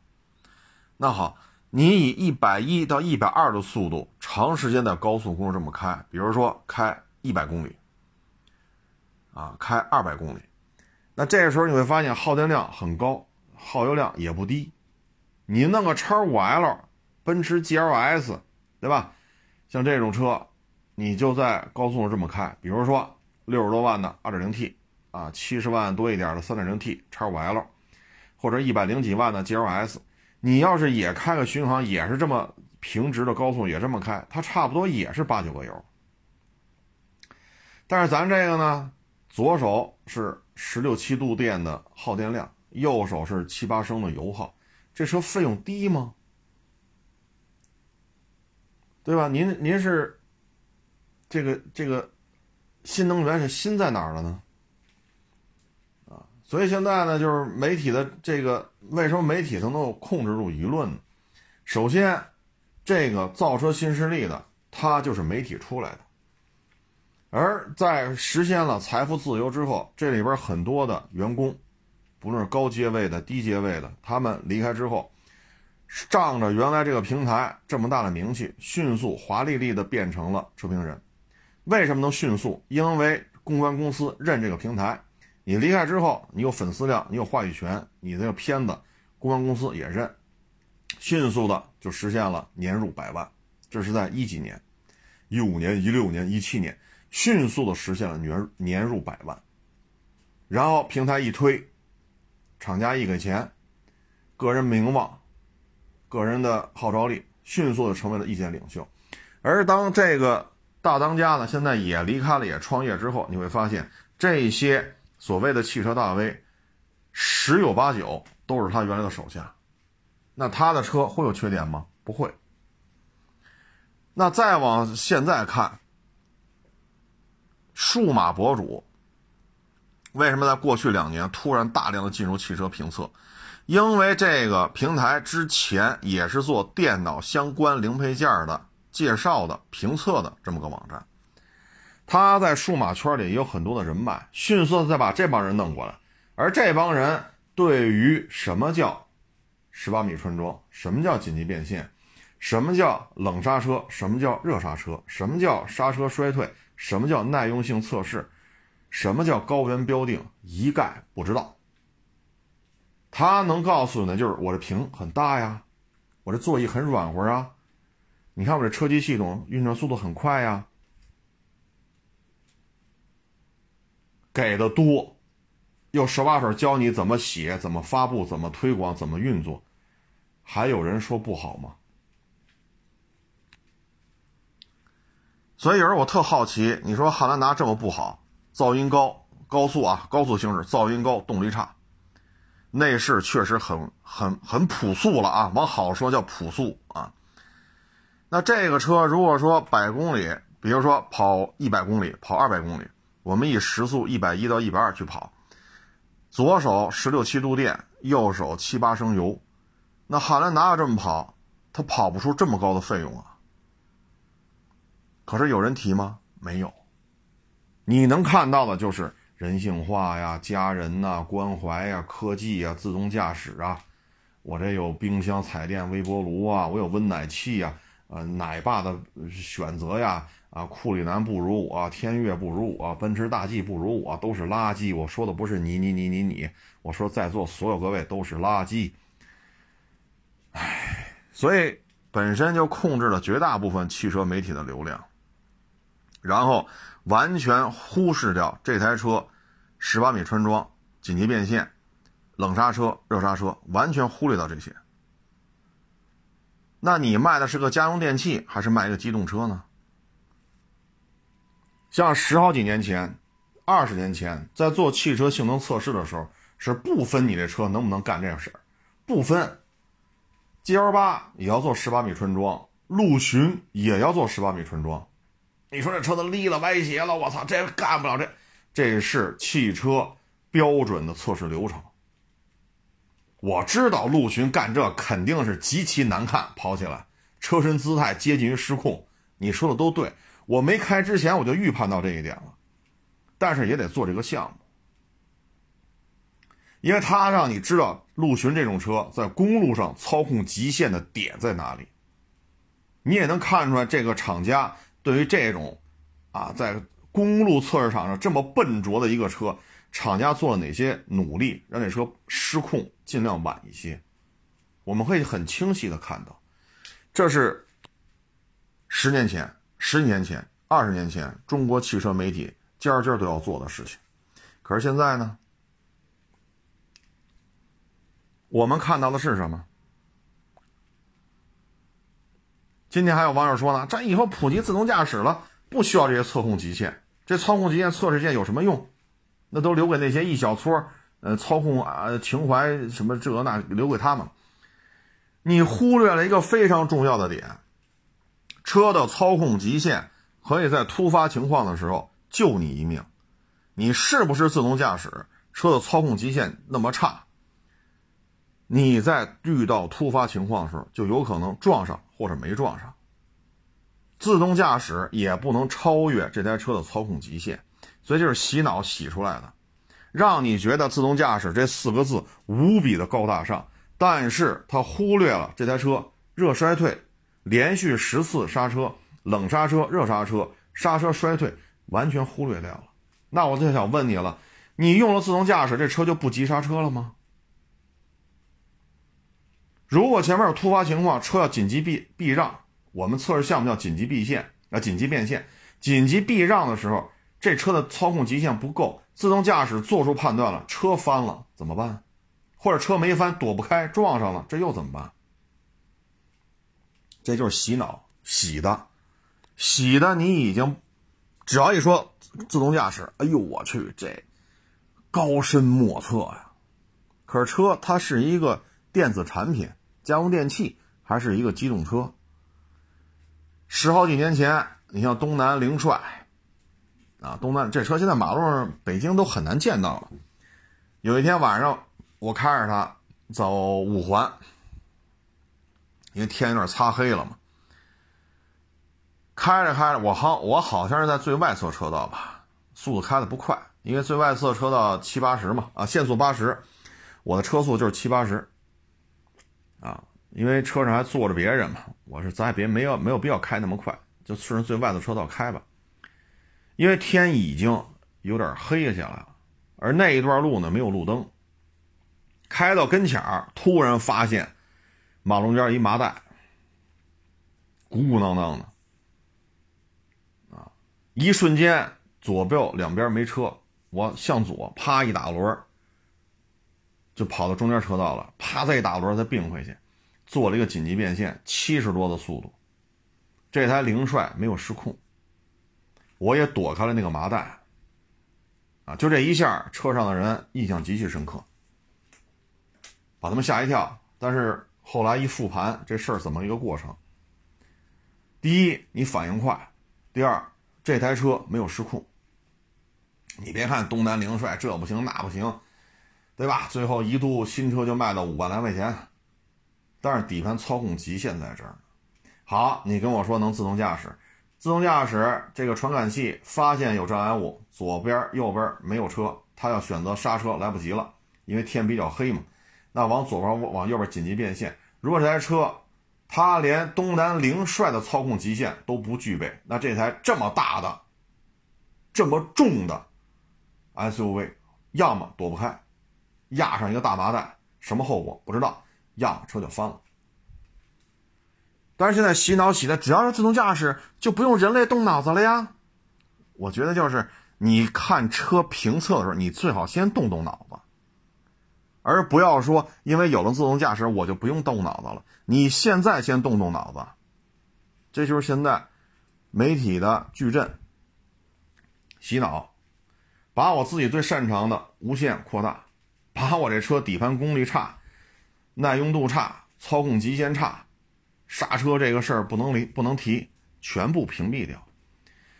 那好，你以一百一到一百二的速度，长时间在高速公路这么开，比如说开一百公里，啊，开二百公里，那这个时候你会发现耗电量很高，耗油量也不低。你弄个叉五 L，奔驰 GLS，对吧？像这种车。你就在高速上这么开，比如说六十多万的 2.0T 啊，七十万多一点的 3.0T 叉五 L，或者一百零几万的 GLS，你要是也开个巡航，也是这么平直的高速，也这么开，它差不多也是八九个油。但是咱这个呢，左手是十六七度电的耗电量，右手是七八升的油耗，这车费用低吗？对吧？您您是？这个这个新能源是新在哪儿了呢？啊，所以现在呢，就是媒体的这个为什么媒体能够控制住舆论呢？首先，这个造车新势力的，它就是媒体出来的，而在实现了财富自由之后，这里边很多的员工，不论是高阶位的、低阶位的，他们离开之后，仗着原来这个平台这么大的名气，迅速华丽丽的变成了车评人。为什么能迅速？因为公关公司认这个平台，你离开之后，你有粉丝量，你有话语权，你这个片子，公关公司也认，迅速的就实现了年入百万。这是在一几年，一五年、一六年、一七年，迅速的实现了年年入百万。然后平台一推，厂家一给钱，个人名望，个人的号召力，迅速的成为了意见领袖。而当这个。大当家呢，现在也离开了，也创业之后，你会发现这些所谓的汽车大 V，十有八九都是他原来的手下。那他的车会有缺点吗？不会。那再往现在看，数码博主为什么在过去两年突然大量的进入汽车评测？因为这个平台之前也是做电脑相关零配件的。介绍的评测的这么个网站，他在数码圈里也有很多的人脉，迅速的再把这帮人弄过来，而这帮人对于什么叫十八米穿桩，什么叫紧急变线，什么叫冷刹车，什么叫热刹车，什么叫刹车衰退，什么叫耐用性测试，什么叫高原标定，一概不知道。他能告诉你的就是我这屏很大呀，我这座椅很软和啊。你看我这车机系统运转速度很快呀，给的多，又手把手教你怎么写、怎么发布、怎么推广、怎么运作，还有人说不好吗？所以有时候我特好奇，你说汉兰达这么不好，噪音高，高速啊，高速行驶噪音高，动力差，内饰确实很很很朴素了啊，往好说叫朴素啊。那这个车如果说百公里，比如说跑一百公里，跑二百公里，我们以时速一百一到一百二去跑，左手十六七度电，右手七八升油，那汉兰达要这么跑，它跑不出这么高的费用啊。可是有人提吗？没有。你能看到的就是人性化呀、家人呐、关怀呀、科技呀、自动驾驶啊。我这有冰箱、彩电、微波炉啊，我有温奶器呀，呃，奶爸的选择呀，啊，库里南不如我，天越不如我，奔驰大 G 不如我，都是垃圾。我说的不是你你你你你，我说在座所有各位都是垃圾。唉，所以本身就控制了绝大部分汽车媒体的流量，然后。完全忽视掉这台车，十八米穿桩、紧急变线、冷刹车、热刹车，完全忽略到这些。那你卖的是个家用电器，还是卖一个机动车呢？像十好几年前、二十年前，在做汽车性能测试的时候，是不分你这车能不能干这样事儿，不分。G L 八也要做十八米纯桩，陆巡也要做十八米纯桩。你说这车子裂了、歪斜了，我操，这干不了。这，这是汽车标准的测试流程。我知道陆巡干这肯定是极其难看，跑起来车身姿态接近于失控。你说的都对，我没开之前我就预判到这一点了。但是也得做这个项目，因为他让你知道陆巡这种车在公路上操控极限的点在哪里。你也能看出来这个厂家。对于这种，啊，在公路测试场上这么笨拙的一个车，厂家做了哪些努力，让这车失控尽量晚一些？我们可以很清晰的看到，这是十年前、十几年前、二十年前中国汽车媒体家家都要做的事情。可是现在呢，我们看到的是什么？今天还有网友说呢，这以后普及自动驾驶了，不需要这些测控极限，这操控极限测试线有什么用？那都留给那些一小撮呃，操控啊情怀什么这那，留给他们。你忽略了一个非常重要的点，车的操控极限可以在突发情况的时候救你一命。你是不是自动驾驶？车的操控极限那么差？你在遇到突发情况的时候，就有可能撞上或者没撞上。自动驾驶也不能超越这台车的操控极限，所以就是洗脑洗出来的，让你觉得自动驾驶这四个字无比的高大上，但是它忽略了这台车热衰退，连续十次刹车、冷刹车、热刹车、刹车衰退，完全忽略掉了。那我就想问你了，你用了自动驾驶，这车就不急刹车了吗？如果前面有突发情况，车要紧急避避让，我们测试项目叫紧急避线啊，紧急变线。紧急避让的时候，这车的操控极限不够，自动驾驶做出判断了，车翻了怎么办？或者车没翻，躲不开，撞上了，这又怎么办？这就是洗脑洗的，洗的你已经，只要一说自动驾驶，哎呦我去，这高深莫测呀。可是车它是一个电子产品。家用电器还是一个机动车。十好几年前，你像东南凌帅，啊，东单这车现在马路上北京都很难见到了。有一天晚上，我开着它走五环，因为天有点擦黑了嘛。开着开着，我好我好像是在最外侧车道吧，速度开的不快，因为最外侧车道七八十嘛，啊，限速八十，我的车速就是七八十。啊，因为车上还坐着别人嘛，我说咱也别没有没有必要开那么快，就顺着最外的车道开吧。因为天已经有点黑下来了，而那一段路呢没有路灯。开到跟前儿，突然发现马路中间一麻袋，鼓鼓囊囊的。啊，一瞬间左右两边没车，我向左啪一打轮就跑到中间车道了，啪再一打轮再并回去，做了一个紧急变线，七十多的速度。这台凌帅没有失控，我也躲开了那个麻袋。啊，就这一下，车上的人印象极其深刻。把他们吓一跳。但是后来一复盘，这事儿怎么一个过程？第一，你反应快；第二，这台车没有失控。你别看东南凌帅这不行那不行，对吧？最后一度新车就卖到五万来块钱，但是底盘操控极限在这儿。好，你跟我说能自动驾驶，自动驾驶这个传感器发现有障碍物，左边右边没有车，它要选择刹车来不及了，因为天比较黑嘛。那往左边往右边紧急变线。如果这台车它连东南凌帅的操控极限都不具备，那这台这么大的、这么重的 SUV，要么躲不开，压上一个大麻袋，什么后果不知道；要么车就翻了。但是现在洗脑洗的，只要是自动驾驶，就不用人类动脑子了呀。我觉得就是你看车评测的时候，你最好先动动脑子，而不要说因为有了自动驾驶，我就不用动脑子了。你现在先动动脑子，这就是现在媒体的矩阵洗脑，把我自己最擅长的无限扩大，把我这车底盘功率差、耐用度差、操控极限差。刹车这个事儿不能离不能提，全部屏蔽掉。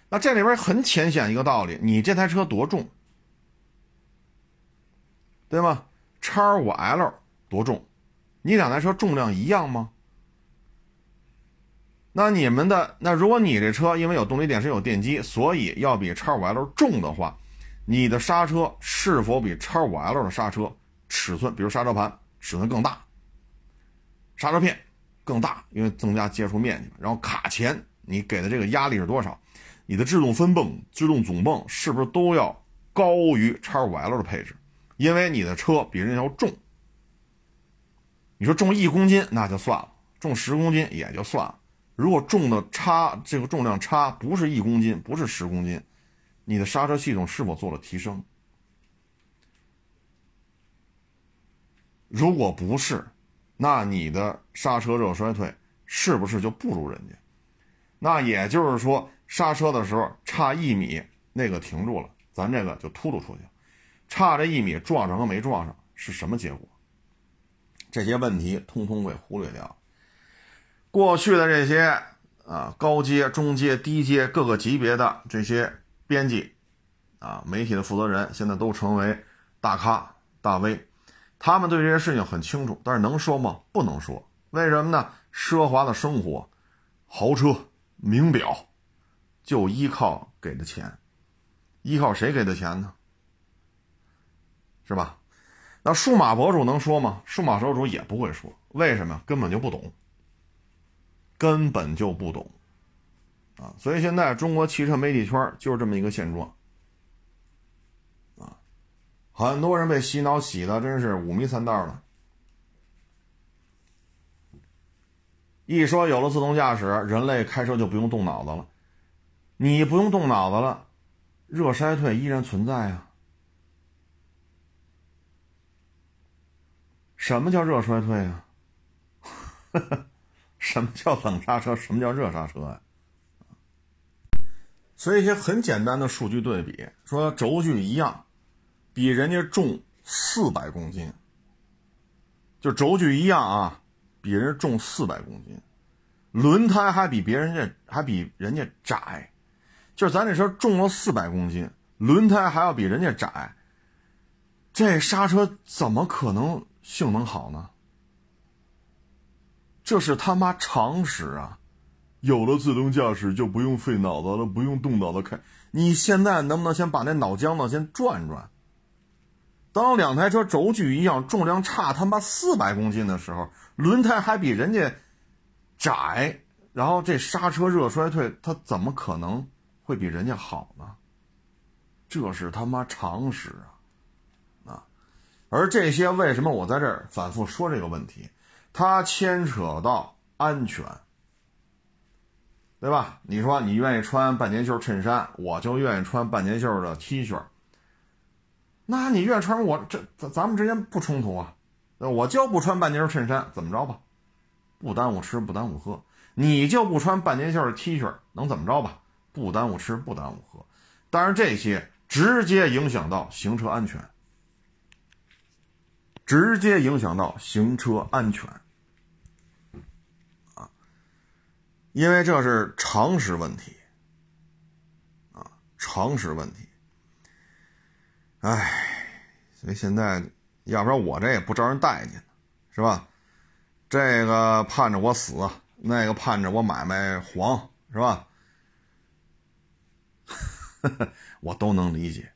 那这里边很浅显一个道理，你这台车多重，对吗？叉五 L 多重？你两台车重量一样吗？那你们的那如果你这车因为有动力电池有电机，所以要比叉五 L 重的话，你的刹车是否比叉五 L 的刹车尺寸，比如刹车盘尺寸更大，刹车片？更大，因为增加接触面积。然后卡钳，你给的这个压力是多少？你的制动分泵、制动总泵是不是都要高于叉五 L 的配置？因为你的车比人要重。你说重一公斤那就算了，重十公斤也就算了。如果重的差，这个重量差不是一公斤，不是十公斤，你的刹车系统是否做了提升？如果不是。那你的刹车热衰退是不是就不如人家？那也就是说，刹车的时候差一米，那个停住了，咱这个就突突出去，差这一米撞上和没撞上是什么结果？这些问题通通给忽略掉。过去的这些啊，高阶、中阶、低阶各个级别的这些编辑啊，媒体的负责人，现在都成为大咖大 V。他们对这些事情很清楚，但是能说吗？不能说。为什么呢？奢华的生活、豪车、名表，就依靠给的钱，依靠谁给的钱呢？是吧？那数码博主能说吗？数码博主也不会说。为什么？根本就不懂，根本就不懂啊！所以现在中国汽车媒体圈就是这么一个现状。很多人被洗脑洗的真是五迷三道的。一说有了自动驾驶，人类开车就不用动脑子了。你不用动脑子了，热衰退依然存在啊。什么叫热衰退啊？什么叫冷刹车？什么叫热刹车啊？所以一些很简单的数据对比，说轴距一样。比人家重四百公斤，就轴距一样啊，比人家重四百公斤，轮胎还比别人家还比人家窄，就是咱这车重了四百公斤，轮胎还要比人家窄，这刹车怎么可能性能好呢？这是他妈常识啊！有了自动驾驶就不用费脑子了，不用动脑子开。你现在能不能先把那脑浆子先转转？当两台车轴距一样，重量差他妈四百公斤的时候，轮胎还比人家窄，然后这刹车热衰退，它怎么可能会比人家好呢？这是他妈常识啊！啊，而这些为什么我在这儿反复说这个问题？它牵扯到安全，对吧？你说你愿意穿半截袖衬衫，我就愿意穿半截袖的 T 恤。那你愿穿我这咱咱们之间不冲突啊，我就不穿半截衬衫，怎么着吧？不耽误吃不耽误喝。你就不穿半截袖的 T 恤，能怎么着吧？不耽误吃不耽误喝。但是这些直接影响到行车安全，直接影响到行车安全啊，因为这是常识问题啊，常识问题。哎，所以现在，要不然我这也不招人待见，是吧？这个盼着我死，那个盼着我买卖黄，是吧？我都能理解。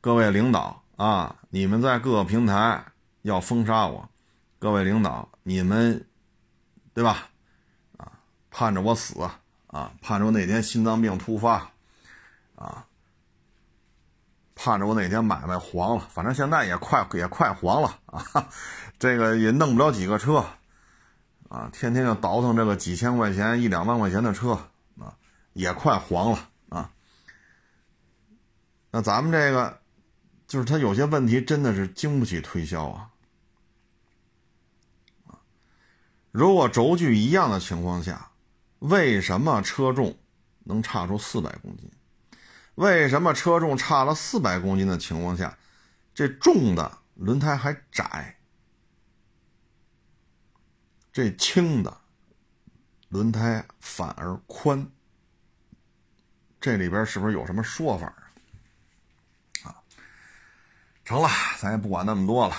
各位领导啊，你们在各个平台要封杀我，各位领导，你们对吧？啊，盼着我死啊，盼着我哪天心脏病突发啊，盼着我哪天买卖黄了。反正现在也快也快黄了啊，这个也弄不了几个车。啊，天天就倒腾这个几千块钱、一两万块钱的车，啊，也快黄了啊。那咱们这个，就是它有些问题真的是经不起推销啊。啊，如果轴距一样的情况下，为什么车重能差出四百公斤？为什么车重差了四百公斤的情况下，这重的轮胎还窄？这轻的轮胎反而宽，这里边是不是有什么说法啊？啊，成了，咱也不管那么多了，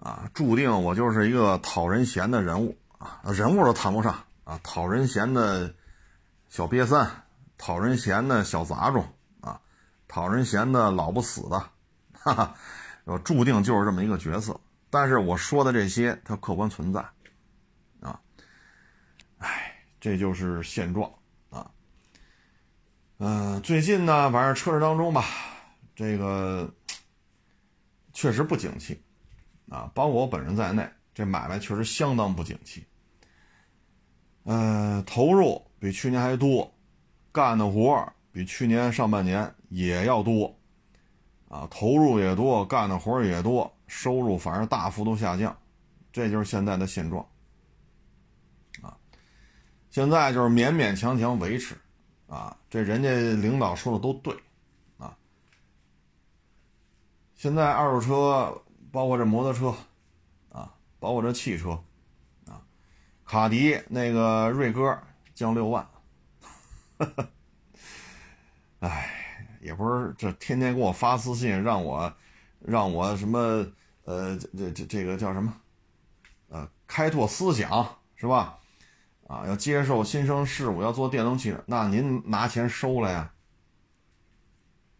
啊，注定我就是一个讨人嫌的人物啊，人物都谈不上啊，讨人嫌的小瘪三，讨人嫌的小杂种，讨人嫌的老不死的，哈哈，我注定就是这么一个角色。但是我说的这些，它客观存在。啊哎，这就是现状啊。嗯，最近呢，反正车市当中吧，这个确实不景气啊，包括我本人在内，这买卖确实相当不景气。嗯，投入比去年还多，干的活比去年上半年也要多啊，投入也多，干的活也多，收入反而大幅度下降，这就是现在的现状啊。现在就是勉勉强强维持，啊，这人家领导说的都对，啊，现在二手车，包括这摩托车，啊，包括这汽车，啊，卡迪那个锐哥降六万，哎，也不是这天天给我发私信让我，让我什么呃这这这个叫什么，呃开拓思想是吧？啊，要接受新生事物，要做电动汽车，那您拿钱收了呀，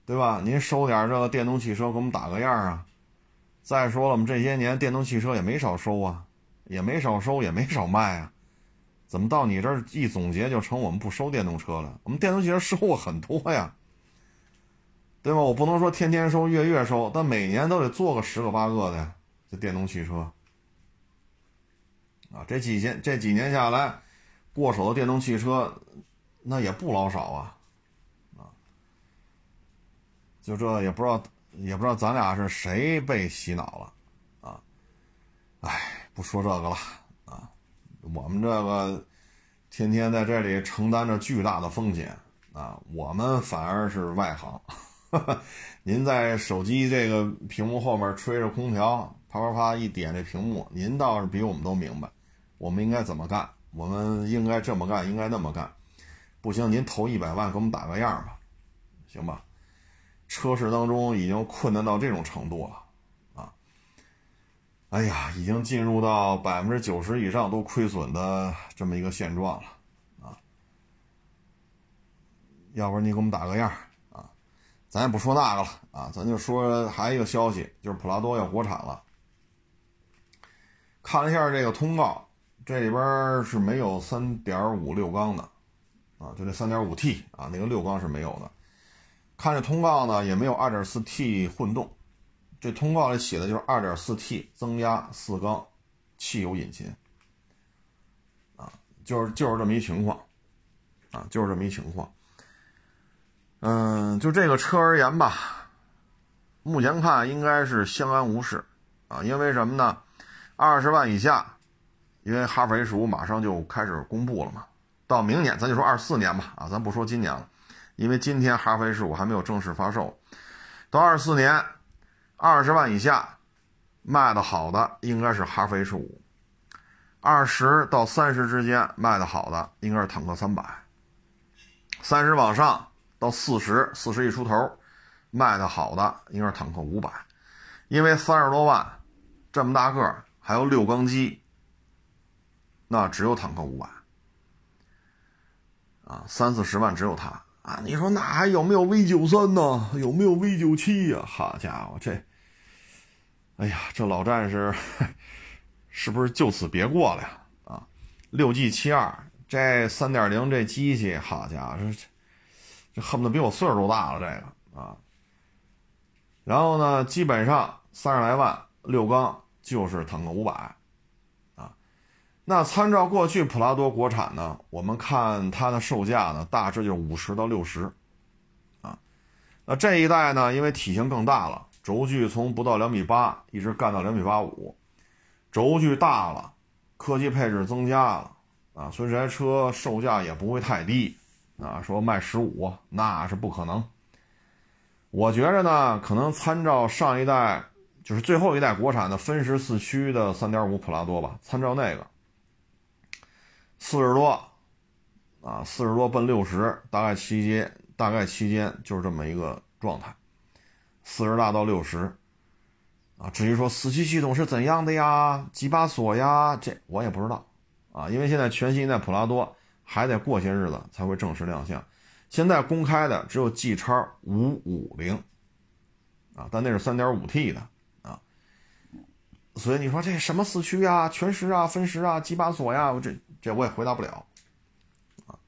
对吧？您收点这个电动汽车给我们打个样啊。再说了，我们这些年电动汽车也没少收啊，也没少收，也没少卖啊。怎么到你这儿一总结就成我们不收电动车了？我们电动汽车收过很多呀，对吧？我不能说天天收，月月收，但每年都得做个十个八个的，这电动汽车。啊，这几年这几年下来。过手的电动汽车，那也不老少啊，啊，就这也不知道，也不知道咱俩是谁被洗脑了，啊，哎，不说这个了，啊，我们这个天天在这里承担着巨大的风险，啊，我们反而是外行，您在手机这个屏幕后面吹着空调，啪啪啪一点这屏幕，您倒是比我们都明白，我们应该怎么干。我们应该这么干，应该那么干，不行，您投一百万给我们打个样吧，行吧？车市当中已经困难到这种程度了，啊，哎呀，已经进入到百分之九十以上都亏损的这么一个现状了，啊，要不然你给我们打个样？咱也不说那个了啊，咱就说还有一个消息，就是普拉多要国产了，看了一下这个通告。这里边是没有三点五六缸的，啊，就这三点五 T 啊，那个六缸是没有的。看这通告呢，也没有二点四 T 混动，这通告里写的就是二点四 T 增压四缸汽油引擎，啊，就是就是这么一情况，啊，就是这么一情况。嗯，就这个车而言吧，目前看应该是相安无事，啊，因为什么呢？二十万以下。因为哈弗 H 五马上就开始公布了嘛，到明年咱就说二四年吧，啊，咱不说今年了，因为今天哈弗 H 五还没有正式发售。到二四年，二十万以下，卖的好的应该是哈弗 H 五，二十到三十之间卖的好的应该是坦克三百，三十往上到四十四十一出头卖的好的应该是坦克五百，因为三十多万这么大个儿还有六缸机，那只有坦克五百啊，三四十万只有它啊！你说那还有没有 V 九三呢？有没有 V 九七呀？好家伙，这！哎呀，这老战士 是不是就此别过了呀？啊，六 G 七二这三点零这机器，好家伙，这这恨不得比我岁数都大了，这个啊。然后呢，基本上三十来万六缸就是坦克五百，啊，那参照过去普拉多国产呢，我们看它的售价呢，大致就是五十到六十，啊，那这一代呢，因为体型更大了。轴距从不到两米八一直干到两米八五，轴距大了，科技配置增加了啊，所以这台车售价也不会太低啊。说卖十五那是不可能。我觉着呢，可能参照上一代，就是最后一代国产的分时四驱的三点五普拉多吧，参照那个，四十多啊，四十多奔六十，大概期间大概期间就是这么一个状态。四十大到六十，啊，至于说四驱系统是怎样的呀，几把锁呀，这我也不知道，啊，因为现在全新一代普拉多还得过些日子才会正式亮相，现在公开的只有 G 叉五五零，啊，但那是三点五 T 的，啊，所以你说这什么四驱啊，全时啊，分时啊，几把锁呀，我这这我也回答不了，啊，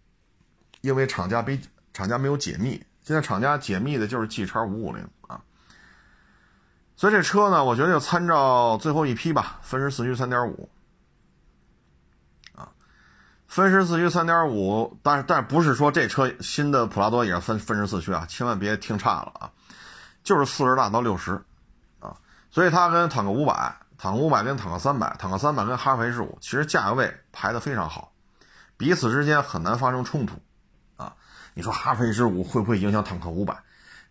因为厂家没厂家没有解密，现在厂家解密的就是 G 叉五五零啊。所以这车呢，我觉得就参照最后一批吧，分时四驱三点五，分时四驱三点五，但是但不是说这车新的普拉多也是分分时四驱啊，千万别听差了啊，就是四十大到六十，啊，所以它跟坦克五百、坦克五百跟坦克三百、坦克三百跟哈弗 H 五其实价位排的非常好，彼此之间很难发生冲突，啊，你说哈弗 H 五会不会影响坦克五百？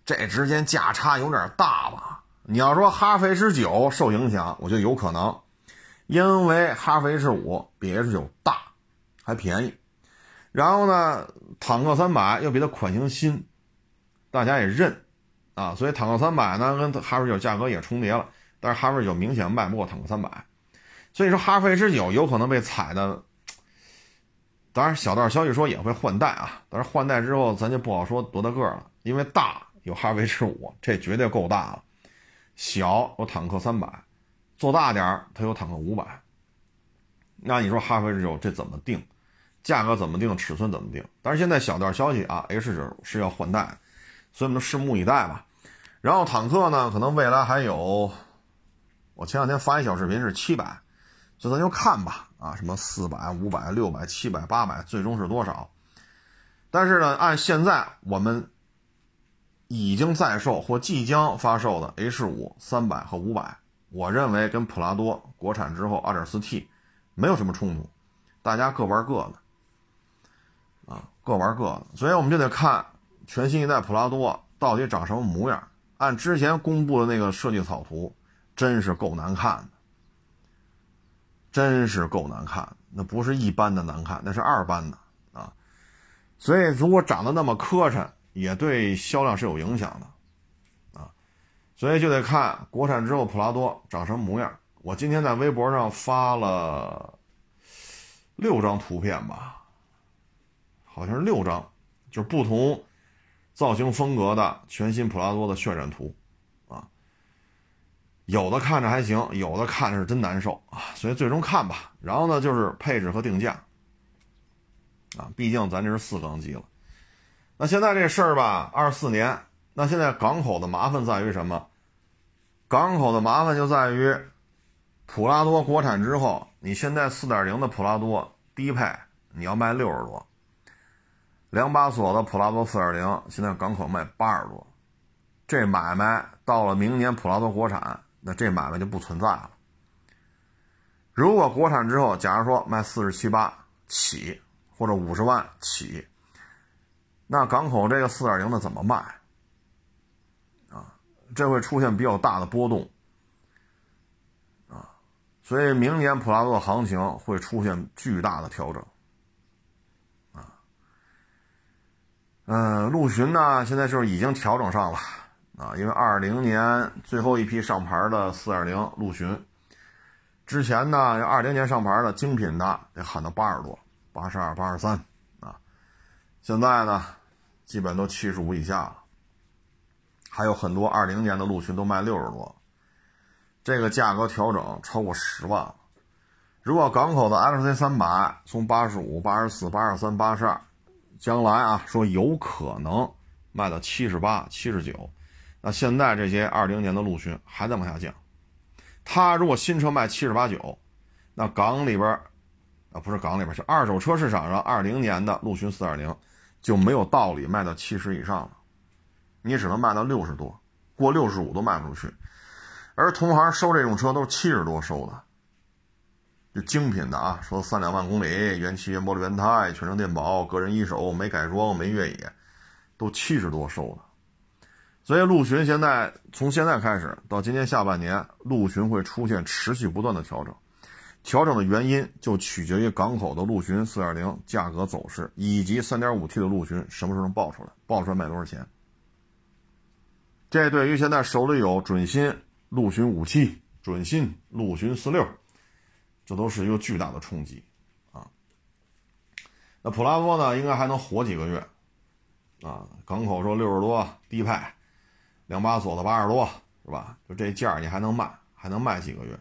这之间价差有点大吧？你要说哈弗 H 九受影响，我觉得有可能，因为哈弗 H 五比 H 九大，还便宜。然后呢，坦克三百又比它款型新，大家也认啊，所以坦克三百呢跟哈弗九价格也重叠了。但是哈弗九明显卖不过坦克三百，所以说哈弗 H 九有可能被踩的。当然，小道消息说也会换代啊，但是换代之后咱就不好说多大个了，因为大有哈弗 H 五，这绝对够大了。小有坦克三百，做大点它有坦克五百。那你说哈弗 H 九这怎么定？价格怎么定？尺寸怎么定？但是现在小道消息啊，H 九是要换代，所以我们拭目以待吧。然后坦克呢，可能未来还有，我前两天发一小视频是七百，所以咱就看吧啊，什么四百、五百、六百、七百、八百，最终是多少？但是呢，按现在我们。已经在售或即将发售的 H 五三百和五百，我认为跟普拉多国产之后 2.4T 没有什么冲突，大家各玩各的，各玩各的，所以我们就得看全新一代普拉多到底长什么模样。按之前公布的那个设计草图，真是够难看的，真是够难看，那不是一般的难看，那是二般的啊。所以如果长得那么磕碜，也对销量是有影响的，啊，所以就得看国产之后普拉多长什么模样。我今天在微博上发了六张图片吧，好像是六张，就是不同造型风格的全新普拉多的渲染图，啊，有的看着还行，有的看着是真难受啊。所以最终看吧。然后呢，就是配置和定价，啊，毕竟咱这是四缸机了。那现在这事儿吧，二四年。那现在港口的麻烦在于什么？港口的麻烦就在于，普拉多国产之后，你现在四点零的普拉多低配你要卖六十多，两把锁的普拉多四点零现在港口卖八十多，这买卖到了明年普拉多国产，那这买卖就不存在了。如果国产之后，假如说卖四十七八起，或者五十万起。那港口这个四点零的怎么卖？啊，这会出现比较大的波动。啊所以明年普拉多的行情会出现巨大的调整。嗯，陆巡呢，现在就是已经调整上了啊，因为二零年最后一批上牌的四点零陆巡，之前呢，二零年上牌的精品的得喊到八十多，八十二、八十三啊，现在呢，基本都七十五以下了。还有很多二零年的陆巡都卖六十多，这个价格调整超过十万了。如果港口的 XC 三百从八十五、八十四、八十三、八十二，将来啊说有可能卖到七十八、七十九，那现在这些二零年的陆巡还在往下降。他如果新车卖七十八九，那港里边啊不是港里边，就二手车市场上二零年的陆巡四点零就没有道理卖到七十以上了。你只能卖到六十多，过六十五都卖不出去。而同行收这种车都是七十多收的，就精品的啊，说三两万公里，原漆原玻璃原胎，全程电保，个人一手，没改装，没越野，都七十多收的。所以陆巡现在从现在开始到今年下半年，陆巡会出现持续不断的调整。调整的原因就取决于港口的陆巡四点零价格走势，以及三点五 T 的陆巡什么时候能爆出来，爆出来卖多少钱。这对于现在手里有准新陆巡五七、准新陆巡四六，这都是一个巨大的冲击啊。那普拉多呢，应该还能活几个月啊？港口说六十多低配，两把锁的八十多是吧？就这价你还能卖，还能卖几个月？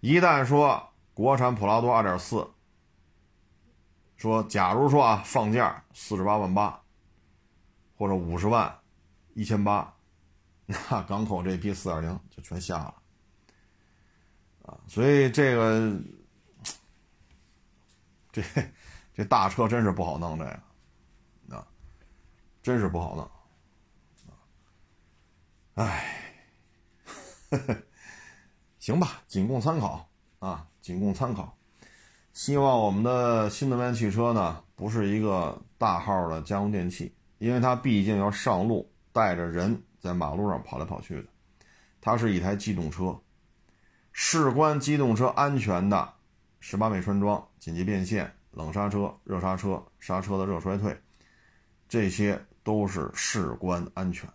一旦说国产普拉多二点四，说假如说啊放价四十八万八，或者五十万一千八。那港口这批四点零就全下了，所以这个这这大车真是不好弄，这个啊，真是不好弄，哎，行吧，仅供参考啊，仅供参考。希望我们的新能源汽车呢，不是一个大号的家用电器，因为它毕竟要上路，带着人。在马路上跑来跑去的，它是一台机动车，事关机动车安全的，十八枚穿桩、紧急变线、冷刹车、热刹车、刹车的热衰退，这些都是事关安全，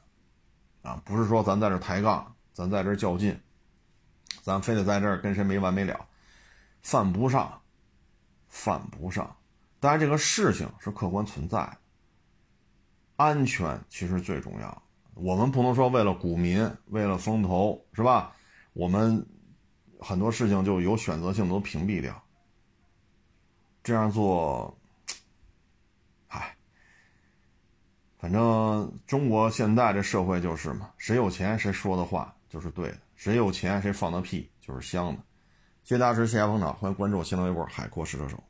啊，不是说咱在这抬杠，咱在这较劲，咱非得在这跟谁没完没了，犯不上，犯不上。当然，这个事情是客观存在的，安全其实最重要。我们不能说为了股民，为了风投，是吧？我们很多事情就有选择性都屏蔽掉。这样做，哎，反正中国现在这社会就是嘛，谁有钱谁说的话就是对的，谁有钱谁放的屁就是香的。谢谢大师，谢谢捧场，欢迎关注新浪微博海阔试车手。